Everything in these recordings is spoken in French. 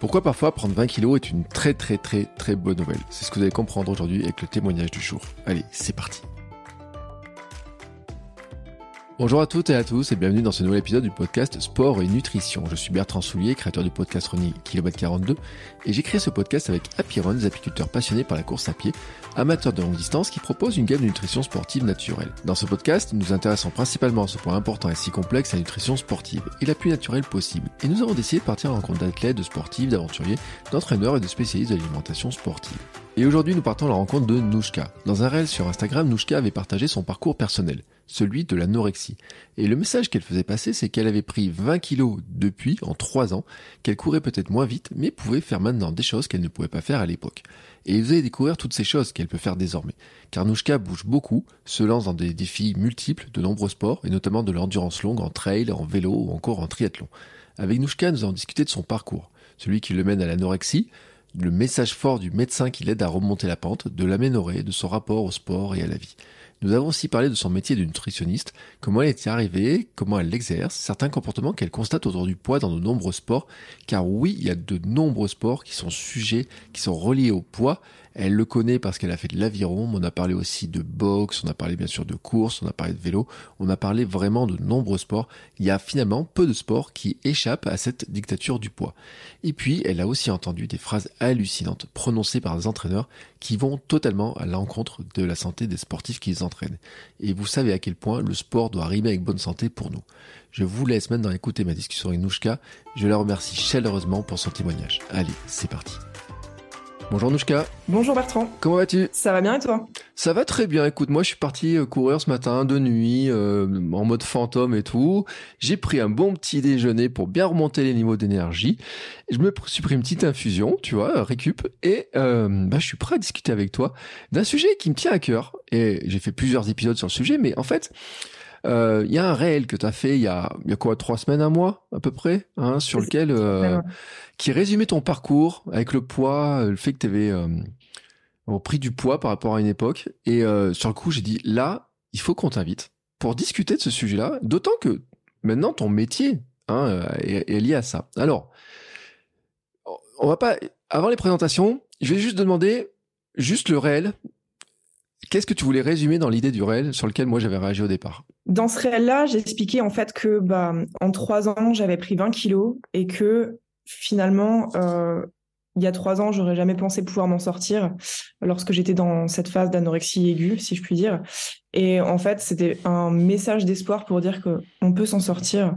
Pourquoi parfois prendre 20 kilos est une très très très très bonne nouvelle? C'est ce que vous allez comprendre aujourd'hui avec le témoignage du jour. Allez, c'est parti Bonjour à toutes et à tous et bienvenue dans ce nouvel épisode du podcast Sport et Nutrition. Je suis Bertrand Soulier, créateur du podcast Running Kilomètre 42 et j'ai créé ce podcast avec Apiron, des apiculteurs passionnés par la course à pied, amateurs de longue distance qui proposent une gamme de nutrition sportive naturelle. Dans ce podcast, nous nous intéressons principalement à ce point important et si complexe, la nutrition sportive et la plus naturelle possible. Et nous avons décidé de partir en rencontre d'athlètes, de sportifs, d'aventuriers, d'entraîneurs et de spécialistes de l'alimentation sportive. Et aujourd'hui, nous partons à la rencontre de Nouchka. Dans un réel sur Instagram, Nouchka avait partagé son parcours personnel celui de l'anorexie. Et le message qu'elle faisait passer, c'est qu'elle avait pris 20 kilos depuis, en 3 ans, qu'elle courait peut-être moins vite, mais pouvait faire maintenant des choses qu'elle ne pouvait pas faire à l'époque. Et vous allez découvrir toutes ces choses qu'elle peut faire désormais. Car Nouchka bouge beaucoup, se lance dans des défis multiples de nombreux sports, et notamment de l'endurance longue en trail, en vélo ou encore en triathlon. Avec Nouchka, nous allons discuté de son parcours, celui qui le mène à l'anorexie, le message fort du médecin qui l'aide à remonter la pente, de l'aménorrhée, de son rapport au sport et à la vie. Nous avons aussi parlé de son métier de nutritionniste, comment elle était arrivée, comment elle l'exerce, certains comportements qu'elle constate autour du poids dans de nombreux sports, car oui, il y a de nombreux sports qui sont sujets, qui sont reliés au poids, elle le connaît parce qu'elle a fait de l'aviron, on a parlé aussi de boxe, on a parlé bien sûr de course, on a parlé de vélo, on a parlé vraiment de nombreux sports. Il y a finalement peu de sports qui échappent à cette dictature du poids. Et puis, elle a aussi entendu des phrases hallucinantes prononcées par des entraîneurs qui vont totalement à l'encontre de la santé des sportifs qu'ils entraînent. Et vous savez à quel point le sport doit rimer avec bonne santé pour nous. Je vous laisse maintenant écouter ma discussion avec Nouchka. Je la remercie chaleureusement pour son témoignage. Allez, c'est parti. Bonjour Nouchka. Bonjour Bertrand. Comment vas-tu? Ça va bien et toi? Ça va très bien. Écoute, moi je suis parti euh, courir ce matin de nuit euh, en mode fantôme et tout. J'ai pris un bon petit déjeuner pour bien remonter les niveaux d'énergie. Je me suis pris une petite infusion, tu vois, récup, et euh, bah, je suis prêt à discuter avec toi d'un sujet qui me tient à cœur. Et j'ai fait plusieurs épisodes sur le sujet, mais en fait, il y a un réel que tu as fait il y a, y a quoi, trois semaines, un mois à peu près, hein, sur lequel qui résumait ton parcours avec le poids, le fait que tu avais euh, pris du poids par rapport à une époque. Et euh, sur le coup, j'ai dit là, il faut qu'on t'invite pour discuter de ce sujet-là. D'autant que maintenant, ton métier hein, est, est, lié à ça. Alors, on va pas. Avant les présentations, je vais juste demander juste le réel. Qu'est-ce que tu voulais résumer dans l'idée du réel sur lequel moi j'avais réagi au départ? Dans ce réel-là, j'expliquais en fait que bah, en trois ans, j'avais pris 20 kilos et que finalement, euh, il y a trois ans, j'aurais jamais pensé pouvoir m'en sortir lorsque j'étais dans cette phase d'anorexie aiguë, si je puis dire. Et en fait, c'était un message d'espoir pour dire qu'on peut s'en sortir.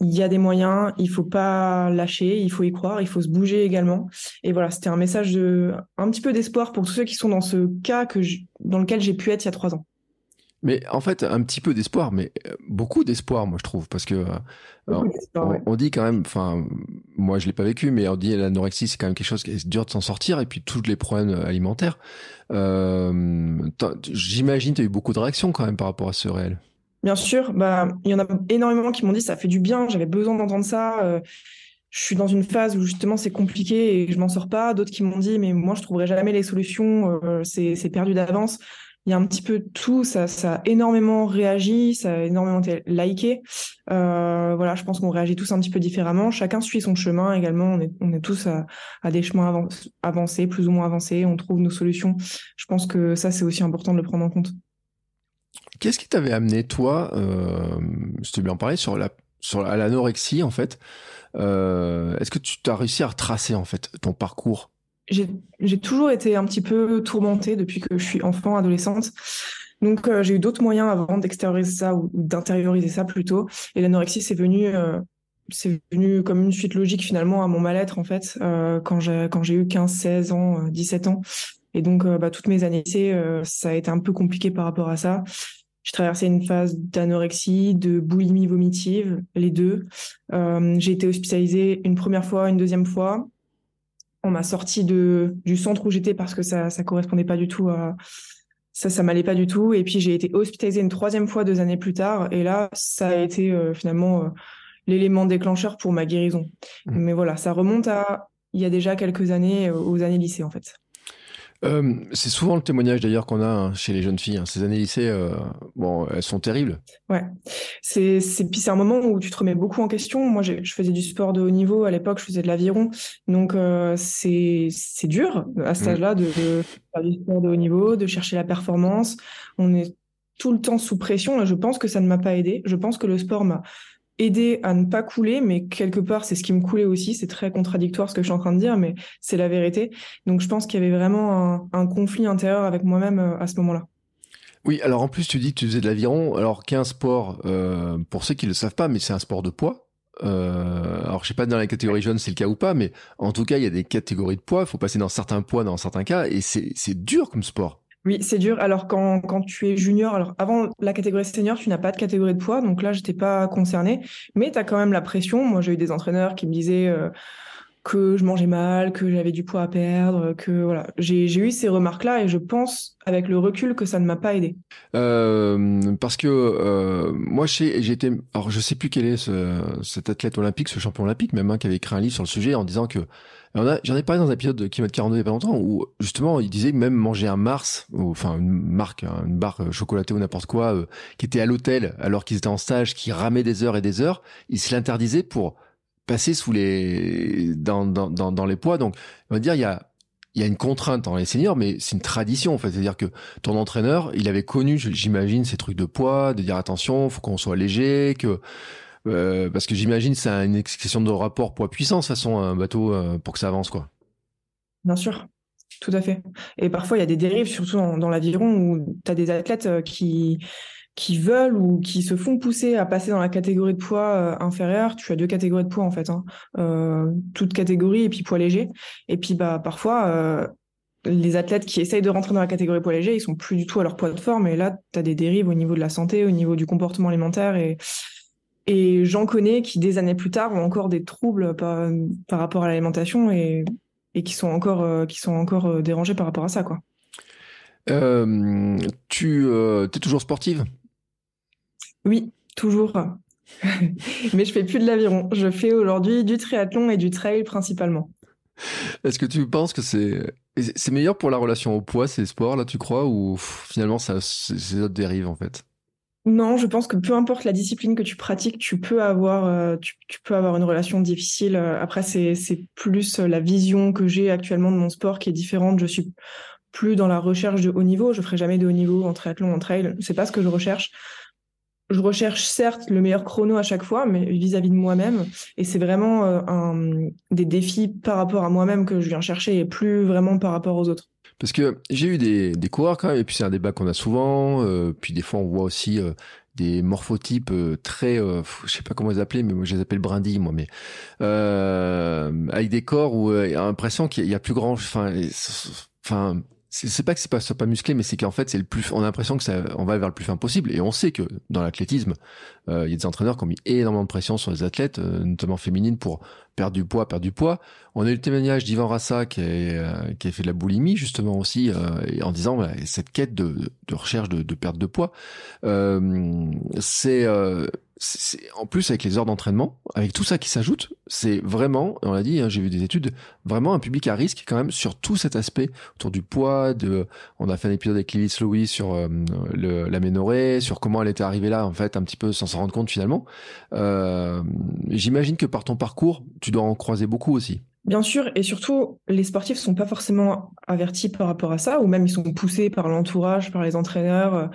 Il y a des moyens, il faut pas lâcher, il faut y croire, il faut se bouger également. Et voilà, c'était un message de, un petit peu d'espoir pour tous ceux qui sont dans ce cas que dans lequel j'ai pu être il y a trois ans. Mais en fait, un petit peu d'espoir, mais euh, beaucoup d'espoir, moi je trouve, parce que euh, on, dit quand même, enfin, moi je l'ai pas vécu, mais on dit l'anorexie c'est quand même quelque chose qui est dur de s'en sortir, et puis tous les problèmes alimentaires. Euh, J'imagine, tu as eu beaucoup de réactions quand même par rapport à ce réel. Bien sûr, bah il y en a énormément qui m'ont dit ça fait du bien, j'avais besoin d'entendre ça. Euh, je suis dans une phase où justement c'est compliqué et je m'en sors pas. D'autres qui m'ont dit mais moi je trouverai jamais les solutions, c'est perdu d'avance il y a un petit peu tout, ça, ça a énormément réagi, ça a énormément été liké. Euh, voilà, je pense qu'on réagit tous un petit peu différemment. Chacun suit son chemin également. On est, tous à, à des chemins avancés, plus ou moins avancés. On trouve nos solutions. Je pense que ça, c'est aussi important de le prendre en compte. Qu'est-ce qui t'avait amené, toi, euh, je bien parler, sur la, sur l'anorexie, en fait euh, Est-ce que tu as réussi à retracer, en fait, ton parcours? J'ai toujours été un petit peu tourmentée depuis que je suis enfant, adolescente. Donc euh, j'ai eu d'autres moyens avant d'extérioriser ça ou d'intérioriser ça plutôt. Et l'anorexie, c'est venu, euh, c'est venu comme une suite logique finalement à mon mal-être en fait euh, quand j'ai eu 15, 16 ans, 17 ans. Et donc bah, toutes mes années, ça a été un peu compliqué par rapport à ça. J'ai traversé une phase d'anorexie, de boulimie vomitive, les deux. j'ai été hospitalisée une première fois, une deuxième fois on m'a sorti de du centre où j'étais parce que ça ça correspondait pas du tout à ça ça m'allait pas du tout. Et puis j'ai été hospitalisée une troisième fois deux années plus tard. Et là ça a été euh, finalement euh, l'élément déclencheur pour ma guérison. Mmh. mais voilà ça remonte à il y a déjà quelques années euh, aux années lycée en fait Euh, c'est souvent le témoignage d'ailleurs qu'on a hein, chez les jeunes filles. Hein. Ces années lycée, euh, bon, elles sont terribles. Ouais, c'est c'est puis c'est un moment où tu te remets beaucoup en question. Moi, je faisais du sport de haut niveau à l'époque, je faisais de l'aviron, donc euh, c'est c'est dur à cet mmh. âge-là de, de, faire du sport de haut niveau, de chercher la performance. On est tout le temps sous pression et je pense que ça ne m'a pas aidé. Je pense que le sport m'a aider à ne pas couler, mais quelque part, c'est ce qui me coulait aussi. C'est très contradictoire ce que je suis en train de dire, mais c'est la vérité. Donc, je pense qu'il y avait vraiment un, conflit intérieur avec moi-même euh, à ce moment-là. Oui, alors en plus, tu dis que tu faisais de l'aviron, alors qu'un sport, euh, pour ceux qui ne le savent pas, mais c'est un sport de poids. Euh, alors, je sais pas dans la catégorie jeune c'est le cas ou pas, mais en tout cas, il y a des catégories de poids. Il faut passer dans certains poids, dans certains cas, et c'est dur comme sport. Oui, c'est dur. Alors quand, quand tu es junior, alors avant la catégorie senior, tu n'as pas de catégorie de poids, donc là, je n'étais pas concernée, mais tu as quand même la pression. Moi, j'ai eu des entraîneurs qui me disaient euh, que je mangeais mal, que j'avais du poids à perdre, que voilà. J'ai eu ces remarques-là et je pense avec le recul que ça ne m'a pas aidé. Euh, parce que euh, moi, j'étais, alors je sais plus quel est ce, cet athlète olympique, ce champion olympique même, hein, qui avait écrit un livre sur le sujet en disant que J'en ai parlé dans un épisode de Kilomètre 42 il y a pas longtemps où justement il disait même manger un Mars, enfin une marque, hein, une barre chocolatée ou n'importe quoi, euh, qui était à l'hôtel alors qu'ils étaient en stage, qui ramait des heures et des heures, il se l'interdisait pour passer sous les dans, dans, dans, dans les poids. Donc on va dire il y a il y a une contrainte dans les seniors, mais c'est une tradition en fait. C'est-à-dire que ton entraîneur, il avait connu, j'imagine, ces trucs de poids, de dire attention, faut qu'on soit léger, que euh, parce que j'imagine c'est une question de rapport poids-puissance façon un bateau euh, pour que ça avance quoi. Bien sûr, tout à fait. Et parfois il y a des dérives, surtout dans, l'aviron où tu as des athlètes euh, qui qui veulent ou qui se font pousser à passer dans la catégorie de poids inférieure. Tu as deux catégories de poids en fait, hein. toute catégorie et puis poids léger. Et puis bah parfois les athlètes qui essayent de rentrer dans la catégorie poids léger, ils sont plus du tout à leur poids de forme. Et là, tu as des dérives au niveau de la santé, au niveau du comportement alimentaire. Et, et j'en connais qui, des années plus tard, ont encore des troubles par, par rapport à l'alimentation et, et, qui sont encore, euh, qui sont encore euh, dérangés par rapport à ça. Quoi. Euh, tu es toujours sportive? Oui, toujours. Mais je fais plus de l'aviron. Je fais aujourd'hui du triathlon et du trail principalement. Est-ce que tu penses que c'est c'est meilleur pour la relation au poids ces sports là tu crois? Ou finalement ça c'est d'autres dérives en fait? Non, je pense que peu importe la discipline que tu pratiques, tu peux avoir, euh, tu, peux avoir une relation difficile. Euh, après, c'est, plus euh, la vision que j'ai actuellement de mon sport qui est différente. Je suis plus dans la recherche de haut niveau. Je ferai jamais de haut niveau en triathlon, en trail. C'est pas ce que je recherche. Je recherche certes le meilleur chrono à chaque fois, mais vis-à-vis de moi-même. Et c'est vraiment un, des défis par rapport à moi-même que je viens chercher et plus vraiment par rapport aux autres. Parce que j'ai eu des, des coureurs quand même, et puis c'est un débat qu'on a souvent, euh, puis des fois on voit aussi euh, des morphotypes euh, très, je sais pas comment les appeler, mais moi je les appelle brindilles, moi, mais avec des corps où il y a l'impression qu'il y a plus grand, enfin, enfin, c'est pas que c'est pas pas musclé mais c'est qu'en fait c'est le plus on a l'impression que ça on va vers le plus fin possible et on sait que dans l'athlétisme il y a des entraîneurs qui ont mis énormément de pression sur les athlètes notamment féminines pour perdre du poids, perdre du poids. On a eu le témoignage d'Ivan Rassa qui, euh, qui a fait de la boulimie justement aussi, euh, en disant cette quête de, de recherche de, de, perte de poids, euh, en plus avec les heures d'entraînement, avec tout ça qui s'ajoute, c'est vraiment, on l'a dit, hein, j'ai vu des études, vraiment un public à risque quand même sur tout cet aspect autour du poids. On a fait un épisode avec Lilith Louis sur euh, le, la ménorée, sur comment elle était arrivée là en fait, un petit peu sans s'en rendre compte finalement. Euh, J'imagine que par ton parcours, tu dois en croiser beaucoup aussi. Bien sûr, et surtout, les sportifs sont pas forcément avertis par rapport à ça, ou même ils sont poussés par l'entourage, par les entraîneurs.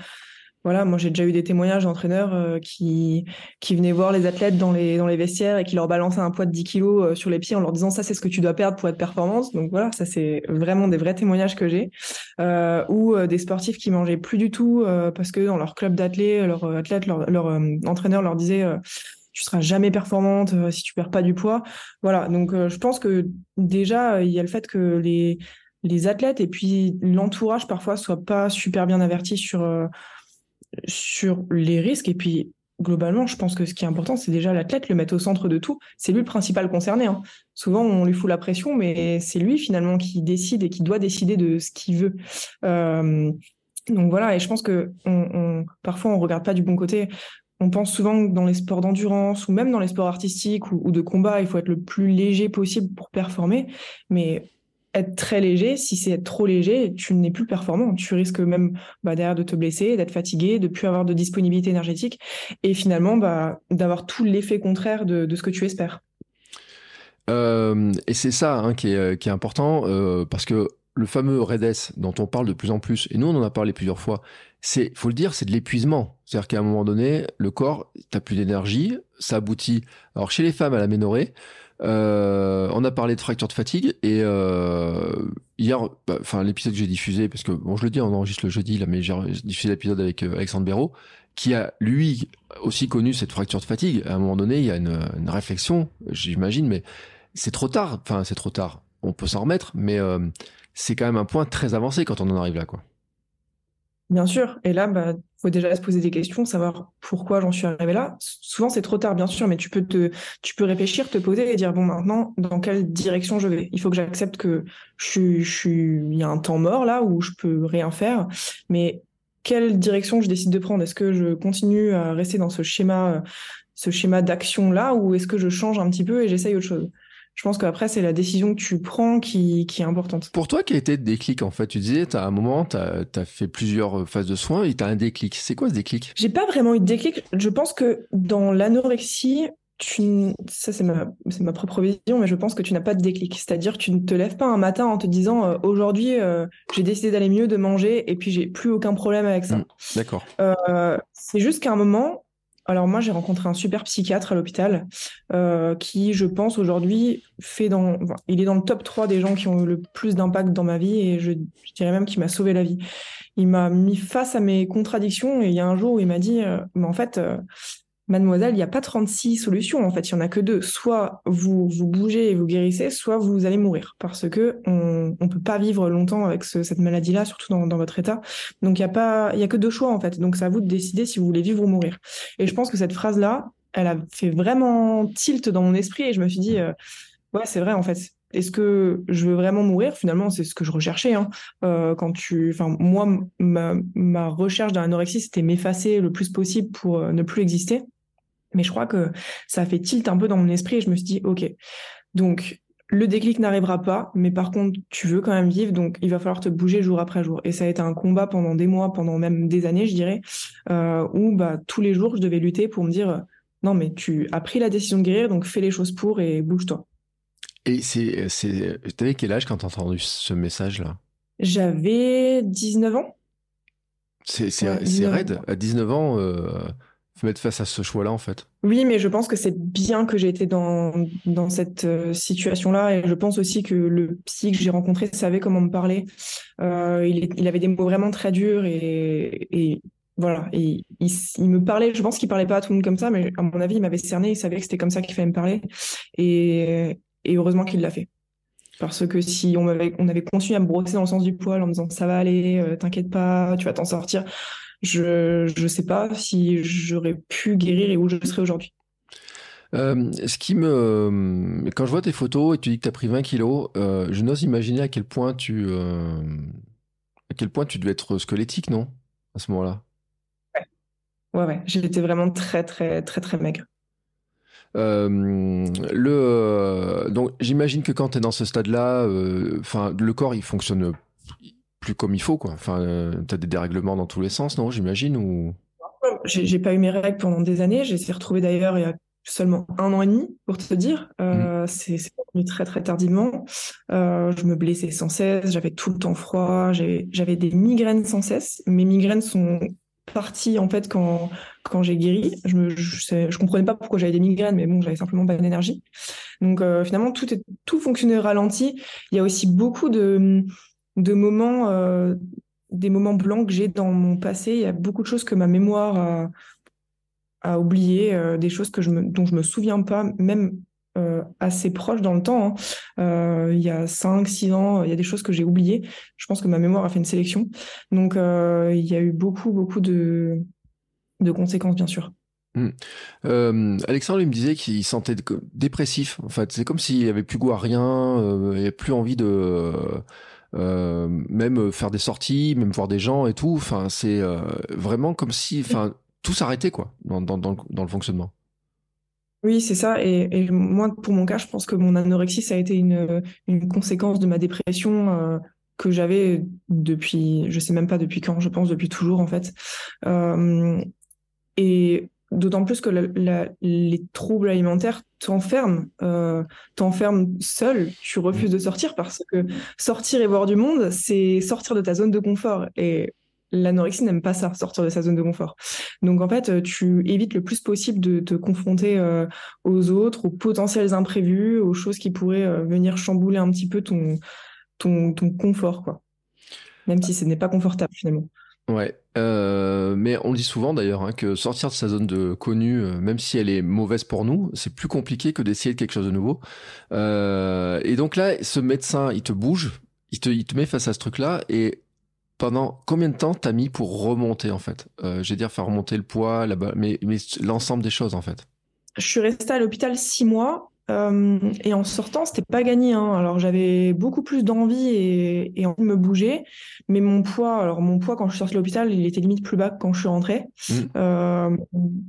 Voilà, moi j'ai déjà eu des témoignages d'entraîneurs euh, qui, qui venaient voir les athlètes dans les, dans les vestiaires et qui leur balançaient un poids de 10 kilos euh, sur les pieds en leur disant ça c'est ce que tu dois perdre pour être performante. Donc voilà, ça c'est vraiment des vrais témoignages que j'ai. Euh, ou des sportifs qui mangeaient plus du tout parce que dans leur club d'athlètes, leur athlète, leur, leur entraîneur leur disait tu seras jamais performante si tu perds pas du poids. Voilà, donc je pense que déjà il y a le fait que les les athlètes et puis l'entourage parfois soient pas super bien avertis sur sur les risques. Et puis, globalement, je pense que ce qui est important, c'est déjà l'athlète, le mettre au centre de tout. C'est lui le principal concerné. Hein. Souvent, on lui fout la pression, mais c'est lui finalement qui décide et qui doit décider de ce qu'il veut. Euh, donc voilà, et je pense que on, parfois on regarde pas du bon côté. On pense souvent que dans les sports d'endurance ou même dans les sports artistiques ou, ou de combat, il faut être le plus léger possible pour performer. Mais être très léger. Si c'est être trop léger, tu n'es plus performant. Tu risques même bah, derrière de te blesser, d'être fatigué, de plus avoir de disponibilité énergétique et finalement bah, d'avoir tout l'effet contraire de, ce que tu espères. Euh, et c'est ça hein, qui, est, qui, est, important euh, parce que le fameux REDS dont on parle de plus en plus, et nous on en a parlé plusieurs fois, c'est, faut le dire, c'est de l'épuisement. C'est-à-dire qu'à un moment donné, le corps, t'as plus d'énergie, ça aboutit. Alors chez les femmes à la euh, on a parlé de fracture de fatigue et euh, hier, bah, enfin l'épisode que j'ai diffusé, parce que bon, je le dis, on enregistre le jeudi là, mais j'ai diffusé l'épisode avec euh, Alexandre Béraud, qui a lui aussi connu cette fracture de fatigue. À un moment donné, il y a une, une réflexion, j'imagine, mais c'est trop tard. Enfin, c'est trop tard. On peut s'en remettre, mais euh, c'est quand même un point très avancé quand on en arrive là, quoi. Bien sûr. Et là, bah, faut déjà se poser des questions, savoir pourquoi j'en suis arrivé là. Souvent, c'est trop tard, bien sûr, mais tu peux te, tu peux réfléchir, te poser et dire bon, maintenant, dans quelle direction je vais? Il faut que j'accepte que je, je suis, il y a un temps mort là où je peux rien faire, mais quelle direction je décide de prendre? Est-ce que je continue à rester dans ce schéma, ce schéma d'action là, ou est-ce que je change un petit peu et j'essaye autre chose? Je pense qu'après, c'est la décision que tu prends qui, qui, est importante. Pour toi, a été le déclic en fait? Tu disais, à un moment, tu as, as, fait plusieurs phases de soins et tu as un déclic. C'est quoi ce déclic? J'ai pas vraiment eu de déclic. Je pense que dans l'anorexie, tu... ça c'est ma, ma propre vision, mais je pense que tu n'as pas de déclic. C'est-à-dire que tu ne te lèves pas un matin en te disant euh, aujourd'hui euh, j'ai décidé d'aller mieux, de manger, et puis j'ai plus aucun problème avec ça. Mmh, d'accord. Euh, c'est juste qu'à un moment, alors moi, j'ai rencontré un super psychiatre à l'hôpital euh, qui, je pense, aujourd'hui, fait dans, il est dans le top 3 des gens qui ont eu le plus d'impact dans ma vie et je, dirais même qu'il m'a sauvé la vie. Il m'a mis face à mes contradictions et il y a un jour où il m'a dit, euh, mais en fait, euh, mademoiselle, il n'y a pas 36 solutions. En fait, il y en a que deux. Soit vous vous bougez et vous guérissez, soit vous allez mourir. Parce que on ne peut pas vivre longtemps avec cette maladie-là, surtout dans, votre état. Donc, il n'y a pas, y a que deux choix, en fait. Donc, c'est à vous de décider si vous voulez vivre ou mourir. Et je pense que cette phrase-là, elle a fait vraiment tilt dans mon esprit et je me suis dit, euh, ouais, c'est vrai, en fait. Est-ce que je veux vraiment mourir? Finalement, c'est ce que je recherchais. Hein. Euh, quand tu, enfin, moi, ma, ma recherche d'un anorexie, c'était m'effacer le plus possible pour euh, ne plus exister. Mais je crois que ça a fait tilt un peu dans mon esprit et je me suis dit, OK, donc le déclic n'arrivera pas, mais par contre, tu veux quand même vivre, donc il va falloir te bouger jour après jour. Et ça a été un combat pendant des mois, pendant même des années, je dirais, euh, où bah, tous les jours, je devais lutter pour me dire, non, mais tu as pris la décision de guérir, donc fais les choses pour et bouge-toi. Et c'est, c'est, t'avais quel âge quand t'as entendu ce message-là? J'avais 19 ans. C'est, c'est, c'est raide. À 19 ans, euh, mettre face à ce choix-là, en fait. Oui, mais je pense que c'est bien que j'ai été dans, dans cette euh, situation-là. Et je pense aussi que le psy que j'ai rencontré savait comment me parler. Euh, il, avait des mots vraiment très durs et, voilà. Il, me parlait, je pense qu'il parlait pas à tout le monde comme ça, mais à mon avis, il m'avait cerné. Il savait que c'était comme ça qu'il fallait me parler. Et, et heureusement qu'il l'a fait. Parce que si on avait, on avait continué à me brosser dans le sens du poil en me disant ça va aller, euh, t'inquiète pas, tu vas t'en sortir, je ne sais pas si j'aurais pu guérir et où je serais aujourd'hui. Euh, ce qui me, quand je vois tes photos et tu dis que tu as pris 20 kilos, euh, je n'ose imaginer à quel point tu, euh, à quel point tu devais être squelettique, non, à ce moment-là. Ouais, ouais, ouais. J'étais vraiment très, très, très, très maigre. le, donc j'imagine que quand tu es dans ce stade-là, enfin, le corps il fonctionne plus comme il faut, quoi. Enfin, euh, t'as des dérèglements dans tous les sens, non J'imagine ou? J'ai pas eu mes règles pendant des années. J'ai été retrouvée d'ailleurs il y a seulement un an et demi, pour te dire. Euh, mm. C'est venu très très tardivement. Euh, je me blessais sans cesse. J'avais tout le temps froid. J'avais des migraines sans cesse. Mes migraines sont parties en fait quand quand j'ai guéri. Je me je, je comprenais pas pourquoi j'avais des migraines, mais bon, j'avais simplement pas d'énergie. Donc finalement tout est tout fonctionnait ralenti. Il y a aussi beaucoup de de moments, euh, des moments blancs que j'ai dans mon passé. Il y a beaucoup de choses que ma mémoire a, a oublié, euh, des choses que je me, dont je me souviens pas, même euh, assez proches dans le temps. Hein. il y a 5, 6 ans, il y a des choses que j'ai oubliées. Je pense que ma mémoire a fait une sélection. Donc, il y a eu beaucoup, beaucoup de, conséquences, bien sûr. Mmh. Alexandre lui me disait qu'il sentait dépressif. En fait, c'est comme s'il avait plus goût à rien, il n'avait plus envie de euh, même faire des sorties, même voir des gens et tout. Enfin, c'est euh, vraiment comme si, enfin, tout s'arrêtait quoi dans, dans, dans, le fonctionnement. Oui, c'est ça. Et, moi, pour mon cas, je pense que mon anorexie, ça a été une, une conséquence de ma dépression euh, que j'avais depuis, je sais même pas depuis quand, je pense depuis toujours en fait. Euh, et d'autant plus que les troubles alimentaires t'enferment, euh, t'enferment seul. Tu refuses de sortir parce que sortir et voir du monde, c'est sortir de ta zone de confort. Et l'anorexie n'aime pas ça, sortir de sa zone de confort. Donc en fait, tu évites le plus possible de te confronter euh, aux autres, aux potentiels imprévus, aux choses qui pourraient euh, venir chambouler un petit peu ton, ton, ton confort, quoi. Même si ce n'est pas confortable finalement. Ouais, euh, mais on le dit souvent d'ailleurs hein, que sortir de sa zone de connu, même si elle est mauvaise pour nous, c'est plus compliqué que d'essayer quelque chose de nouveau. et donc là, ce médecin, il te bouge, il te, il te met face à ce truc-là, et pendant combien de temps t'as mis pour remonter en fait? Euh, vais dire faire remonter le poids, là-bas, mais, mais l'ensemble des choses en fait. Je suis restée à l'hôpital six mois euh, et en sortant, c'était pas gagné. Hein. Alors j'avais beaucoup plus d'envie et, envie de me bouger, mais mon poids, alors mon poids quand je suis sortie de l'hôpital, il était limite plus bas que quand je suis rentrée. Mmh. Euh,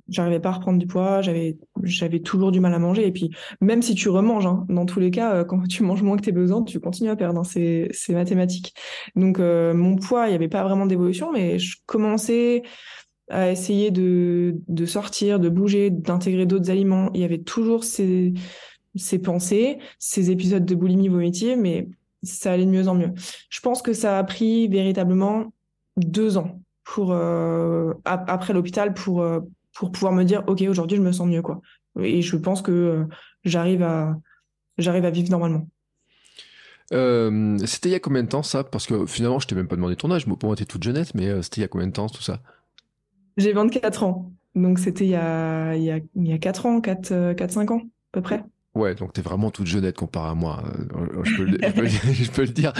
j'arrivais pas à reprendre du poids, j'avais j'avais toujours du mal à manger. Et puis même si tu remanges, hein, dans tous les cas, euh, quand tu manges moins que tes besoins, tu continues à perdre. Hein. C'est c'est mathématique. Donc mon poids, il y avait pas vraiment d'évolution, mais je commençais à essayer de, de sortir, de bouger, d'intégrer d'autres aliments. Il y avait toujours ces, ces pensées, ces épisodes de boulimie vomitive, mais ça allait de mieux en mieux. Je pense que ça a pris véritablement deux ans pour euh, après l'hôpital pour euh, pour pouvoir me dire ok aujourd'hui je me sens mieux quoi. Et je pense que euh, j'arrive à j'arrive à vivre normalement. c'était il y a combien de temps ça? Parce que finalement, je t'ai même pas demandé ton âge. Pour moi, t'es toute jeunette, mais c'était il y a combien de temps tout ça? J'ai 24 ans. Donc c'était il y a, il y, a, il y a 4 ans, 4-5 ans à peu près. Ouais, donc t'es vraiment toute jeunette comparé à moi. Euh, je peux, le, je peux, le dire.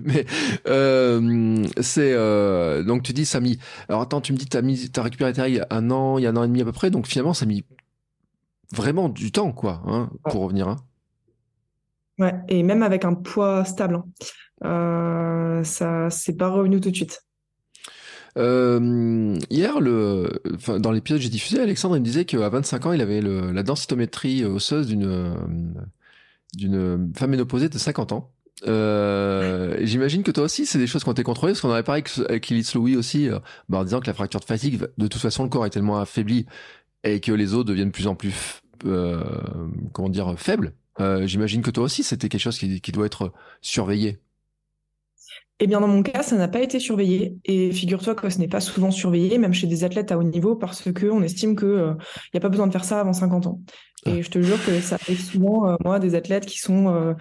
Mais euh, c'est euh, donc tu dis ça a mis. Alors attends, tu me dis t'as mis t'as récupéré ta il y a un an, il y a un an et demi à peu près. Donc finalement ça a mis vraiment du temps quoi, hein, pour revenir. Hein. Ouais, et même avec un poids stable, hein. euh, ça c'est pas revenu tout de suite. Euh, hier, le, dans l'épisode que j'ai diffusé, Alexandre il me disait qu'à 25 ans, il avait le, la densitométrie osseuse d'une d'une femme ménopausée de 50 ans. Euh, J'imagine que toi aussi, c'est des choses qui ont été contrôlées, parce qu'on avait parlé avec Lilith Louis aussi, euh, bah, en disant que la fracture de fatigue, de toute façon, le corps est tellement affaibli et que les os deviennent de plus en plus, euh, comment dire, faibles. Euh, J'imagine que toi aussi, c'était quelque chose qui, qui doit être surveillé. Eh bien, dans mon cas, ça n'a pas été surveillé. Et figure-toi que ce n'est pas souvent surveillé, même chez des athlètes à haut niveau, parce qu'on estime qu'il n'y euh, a pas besoin de faire ça avant 50 ans. Et ah. je te jure que ça arrive souvent, euh, moi, des athlètes qui sont euh,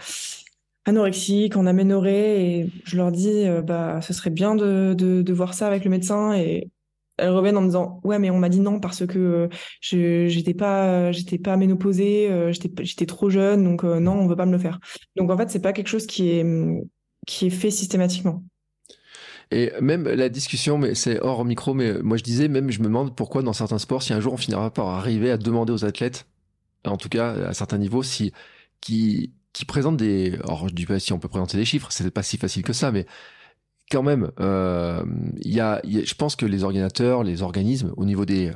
anorexiques, en aménorrhée, et je leur dis, bah, ce serait bien de, de, voir ça avec le médecin. Et elles reviennent en me disant, ouais, mais on m'a dit non parce que je j'étais pas, j'étais pas ménopausée, j'étais, j'étais trop jeune, donc non, on veut pas me le faire. Donc en fait, c'est pas quelque chose qui est qui est fait systématiquement. Et même la discussion, mais c'est hors micro, mais moi je disais, même je me demande pourquoi dans certains sports, si un jour on finira par arriver à demander aux athlètes, en tout cas à certains niveaux, si qui qui présentent des, alors je dis pas si on peut présenter des chiffres, c'est pas si facile que ça, mais quand même, euh, y, a, je pense que les organisateurs, les organismes, au niveau des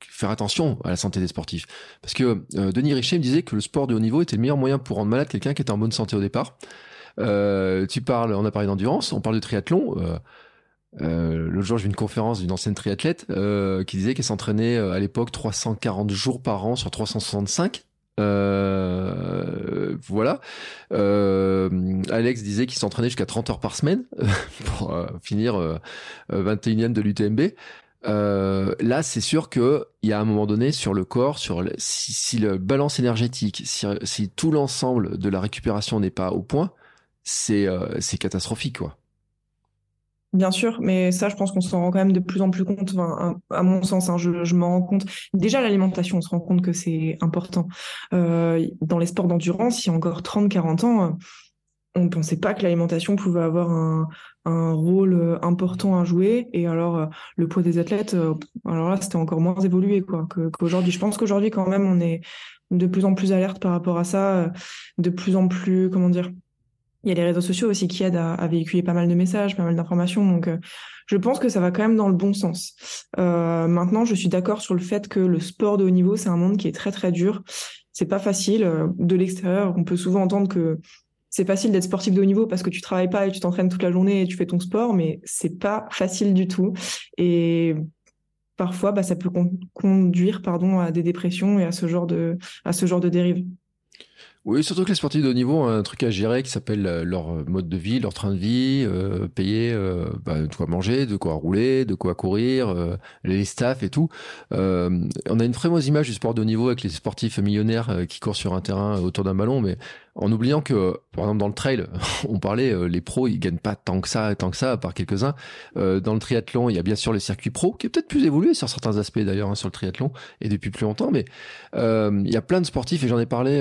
faire attention à la santé des sportifs. Parce que euh, Denis Richet me disait que le sport de haut niveau était le meilleur moyen pour rendre malade quelqu'un qui était en bonne santé au départ. Euh, tu parles, on a parlé d'endurance, on parle de triathlon. Euh, euh, L'autre jour, j'ai vu une conférence d'une ancienne triathlète euh, qui disait qu'elle s'entraînait euh, à l'époque 340 jours par an sur 365. Euh, voilà. Euh, Alex disait qu'il s'entraînait jusqu'à 30 heures par semaine pour finir 21e de l'UTMB. là, c'est sûr que il y a un moment donné sur le corps, sur si, si, le balance énergétique, si, si tout l'ensemble de la récupération n'est pas au point, euh, c'est catastrophique, quoi. Bien sûr, mais ça, je pense qu'on s'en rend quand même de plus en plus compte. à mon sens, hein, je, m'en rends compte. Déjà, l'alimentation, on se rend compte que c'est important. Euh, dans les sports d'endurance, il y a encore 30-40 ans, euh, on ne pensait pas que l'alimentation pouvait avoir un, rôle important à jouer. Et alors, le poids des athlètes, alors là, c'était encore moins évolué quoi qu'aujourd'hui. je pense qu'aujourd'hui, quand même, on est de plus en plus alerte par rapport à ça, de plus en plus, comment dire, il y a les réseaux sociaux aussi qui aident à, véhiculer pas mal de messages, pas mal d'informations. Donc, euh, je pense que ça va quand même dans le bon sens. Euh, maintenant, je suis d'accord sur le fait que le sport de haut niveau, c'est un monde qui est très très dur. C'est pas facile. Euh, de l'extérieur, on peut souvent entendre que c'est facile d'être sportif de haut niveau parce que tu travailles pas et tu t'entraînes toute la journée et tu fais ton sport, mais c'est pas facile du tout. Et parfois, bah, ça peut conduire, pardon, à des dépressions et à ce genre de, à ce genre de dérive. Oui, surtout que les sportifs de haut niveau ont un truc à gérer qui s'appelle euh, leur mode de vie, leur train de vie, euh, payer euh, bah, de quoi manger, de quoi rouler, de quoi courir, euh, les staffs et tout. On a une fameuse image du sport de haut niveau avec les sportifs millionnaires qui courent sur un terrain autour d'un ballon, mais en oubliant que, par exemple, dans le trail, on parlait, euh, les pros, ils gagnent pas tant que ça, tant que ça, à part quelques-uns. Euh, dans le triathlon, il y a bien sûr le circuit pro, qui est peut-être plus évolué sur certains aspects d'ailleurs hein, sur le triathlon, et depuis plus longtemps, mais euh, il y a plein de sportifs, et j'en ai parlé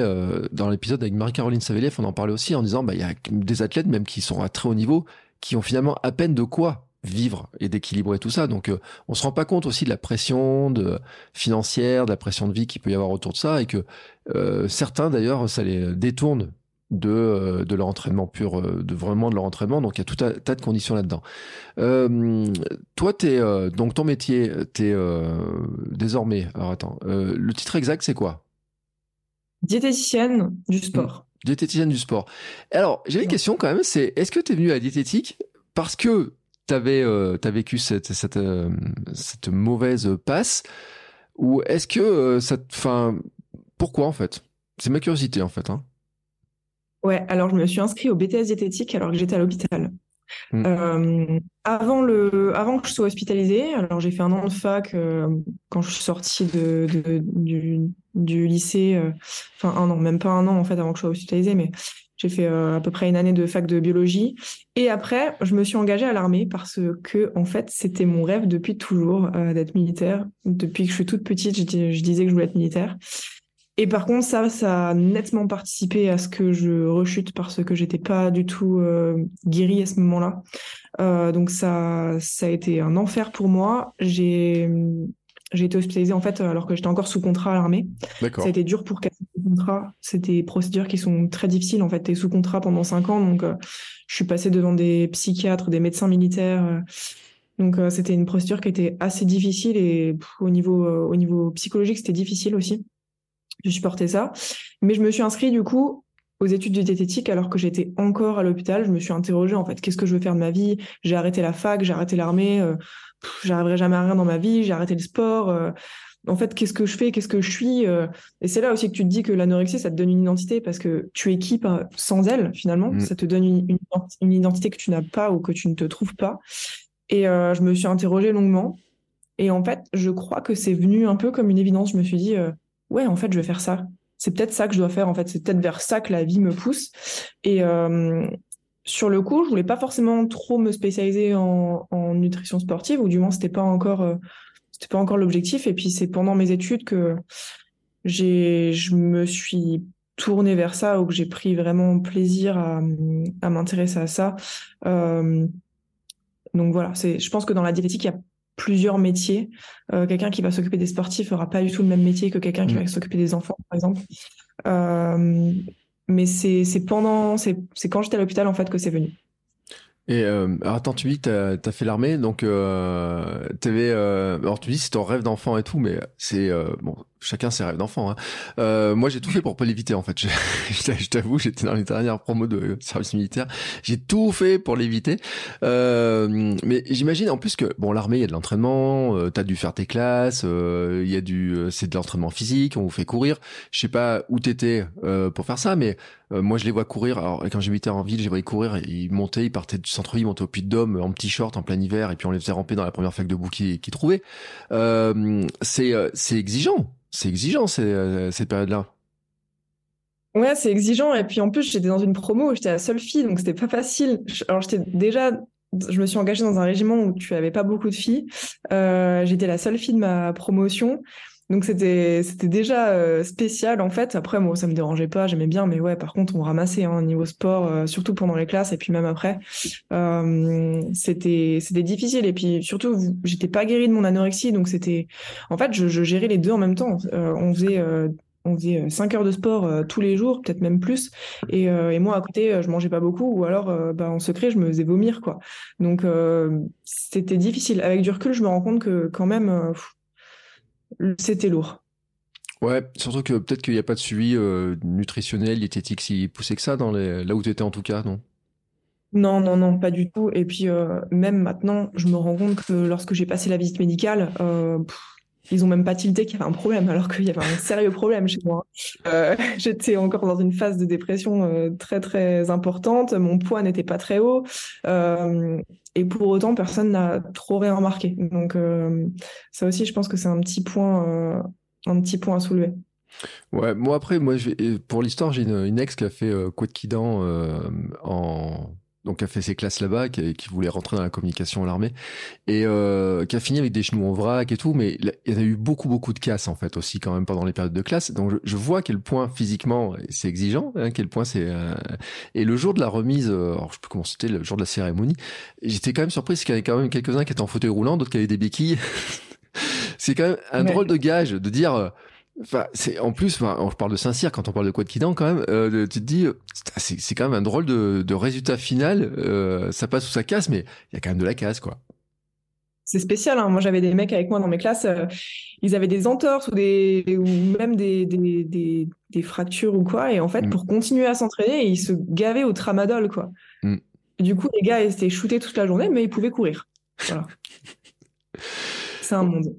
dans l'épisode avec Marie-Caroline Saveliev, on en parlait aussi en disant, bah, il y a des athlètes même qui sont à très haut niveau, qui ont finalement à peine de quoi vivre et d'équilibrer tout ça. Donc, euh, on se rend pas compte aussi de la pression de, financière, de la pression de vie qu'il peut y avoir autour de ça, et que euh, certains d'ailleurs, ça les détourne de, euh, de leur entraînement pur, de vraiment de leur entraînement. Donc, il y a tout un tas de conditions là-dedans. toi, t'es donc ton métier, t'es désormais. Alors attends, le titre exact, c'est quoi? Diététicienne du sport. Diététicienne du sport. Alors, j'ai une question quand même, c'est est-ce que tu es venue à la diététique parce que t'avais euh, t'as vécu cette cette euh, cette mauvaise passe ou est-ce que euh, ça enfin pourquoi en fait? C'est ma curiosité en fait hein. ouais alors je me suis inscrit au BTS diététique alors que j'étais à l'hôpital mmh. euh, avant le avant que je sois hospitalisée alors j'ai fait un an de fac quand je suis sortie de, de du, du lycée enfin un an même pas un an en fait avant que je sois hospitalisée mais j'ai fait euh, à peu près une année de fac de biologie. Et après, je me suis engagée à l'armée parce que, en fait, c'était mon rêve depuis toujours euh, d'être militaire. Depuis que je suis toute petite, je disais que je voulais être militaire. Et par contre, ça, ça a nettement participé à ce que je rechute parce que j'étais pas du tout euh, guérie à ce moment-là. Donc ça, ça a été un enfer pour moi. J'ai j'ai été hospitalisée en fait alors que j'étais encore sous contrat à l'armée. Ça a été dur pour casser le contrat. C'est des procédures qui sont très difficiles en fait. Tu es sous contrat pendant cinq ans donc euh, je suis passée devant des psychiatres, des médecins militaires. Euh. donc euh, c'était une procédure qui était assez difficile et au niveau au niveau psychologique c'était difficile aussi. Je supportais ça, mais je me suis inscrite du coup aux études de diététique alors que j'étais encore à l'hôpital. Je me suis interrogée en fait, qu'est-ce que je veux faire de ma vie? J'ai arrêté la fac, j'ai arrêté l'armée j'arriverai jamais à rien dans ma vie, j'ai arrêté le sport. Euh, en fait, qu'est-ce que je fais, qu'est-ce que je suis euh, Et c'est là aussi que tu te dis que l'anorexie, ça te donne une identité parce que tu équipes euh, sans elle, finalement. Mm. Ça te donne une, une, identité que tu n'as pas ou que tu ne te trouves pas. Et je me suis interrogée longuement. Et en fait, je crois que c'est venu un peu comme une évidence. Je me suis dit, ouais, en fait, je vais faire ça. C'est peut-être ça que je dois faire. En fait, c'est peut-être vers ça que la vie me pousse. Et, sur le coup, je voulais pas forcément trop me spécialiser en, nutrition sportive, ou du moins c'était pas encore euh, c'était pas encore l'objectif. Et puis c'est pendant mes études que j'ai je me suis tournée vers ça, ou que j'ai pris vraiment plaisir à, m'intéresser à ça. Euh, donc voilà, c'est je pense que dans la diététique il y a plusieurs métiers. Euh, quelqu'un qui va s'occuper des sportifs aura pas du tout le même métier que quelqu'un qui mmh. va s'occuper des enfants, par exemple mais c'est pendant, c'est quand j'étais à l'hôpital en fait que c'est venu. Et euh, attends, tu dis que t'as as fait l'armée, donc euh, t'avais. Euh, alors tu dis c'est ton rêve d'enfant et tout, mais c'est euh, bon, chacun ses rêves d'enfant. Hein. Euh, moi, j'ai tout fait pour pas l'éviter en fait. Je, je t'avoue, j'étais dans les dernières promos de service militaire. J'ai tout fait pour l'éviter. Euh, mais j'imagine en plus que bon, l'armée, il y a de l'entraînement. Euh, T'as dû faire tes classes. Euh, il y a du, euh, c'est de l'entraînement physique. On vous fait courir. Je sais pas où t'étais euh, pour faire ça, mais moi, je les vois courir. Alors quand j'habitais en ville, j'ai vu courir. Ils montaient, ils partaient du centre-ville, ils montaient au Puy de Dôme en petit short en plein hiver, et puis on les faisait ramper dans la première fac de bouquet qu'ils trouvaient. c'est c'est exigeant c'est exigeant euh, cette période-là. Ouais, c'est exigeant. Et puis en plus, j'étais dans une promo j'étais la seule fille, donc c'était pas facile. Alors j'étais déjà, je me suis engagée dans un régiment où tu avais pas beaucoup de filles. Euh, j'étais la seule fille de ma promotion. Donc c'était c'était déjà euh, spécial en fait. Après moi ça me dérangeait pas, j'aimais bien, mais ouais par contre on ramassait hein, niveau sport, euh, surtout pendant les classes et puis même après. Euh, c'était c'était difficile et puis surtout j'étais pas guérie de mon anorexie donc c'était en fait je, gérais les deux en même temps. on faisait on faisait 5 heures de sport tous les jours, peut-être même plus. Et, et, moi, à côté, je mangeais pas beaucoup, ou alors, bah, en secret, je me faisais vomir, quoi. Donc, c'était difficile. Avec du recul, je me rends compte que quand même, c'était lourd. Ouais, surtout que peut-être qu'il n'y a pas de suivi nutritionnel, diététique si poussé que ça dans les... là où tu étais en tout cas, non? Non, non, non, pas du tout. Et puis même maintenant, je me rends compte que lorsque j'ai passé la visite médicale, ils ont même pas tilté qu'il y avait un problème, alors qu'il y avait un sérieux problème chez moi. Euh, J'étais encore dans une phase de dépression euh, très très importante. Mon poids n'était pas très haut, euh, et pour autant personne n'a trop rien remarqué. Donc ça aussi, je pense que c'est un petit point, un petit point à soulever. Ouais, moi après, moi pour l'histoire, j'ai une, ex qui a fait euh, Kidan en donc a fait ses classes là-bas, qui, qui, voulait rentrer dans la communication à l'armée, et euh, qui a fini avec des genoux en vrac et tout, mais il y en a eu beaucoup beaucoup de casse en fait aussi quand même pendant les périodes de classe. Donc je, je vois quel point physiquement c'est exigeant, hein, quel point c'est. Euh... Et le jour de la remise, euh, alors je sais plus comment c'était, le jour de la cérémonie, j'étais quand même surpris parce qu'il y avait quand même quelques-uns qui étaient en fauteuil roulant, d'autres qui avaient des béquilles. c'est quand même un drôle de gage de dire euh, Enfin, c'est en plus, enfin, je parle de Saint-Cyr quand on parle de Quad Kidan quand même. Euh, tu te dis, c'est, quand même un drôle de, de résultat final. Euh, ça passe ou ça casse, mais il y a quand même de la casse, quoi. C'est spécial. Hein. Moi, j'avais des mecs avec moi dans mes classes. Euh, ils avaient des entorses ou des ou même des, des, des, des fractures ou quoi. Et en fait, mm. pour continuer à s'entraîner, ils se gavaient au tramadol, quoi. Mm. du coup, les gars étaient shootés toute la journée, mais ils pouvaient courir. Voilà. C'est un monde.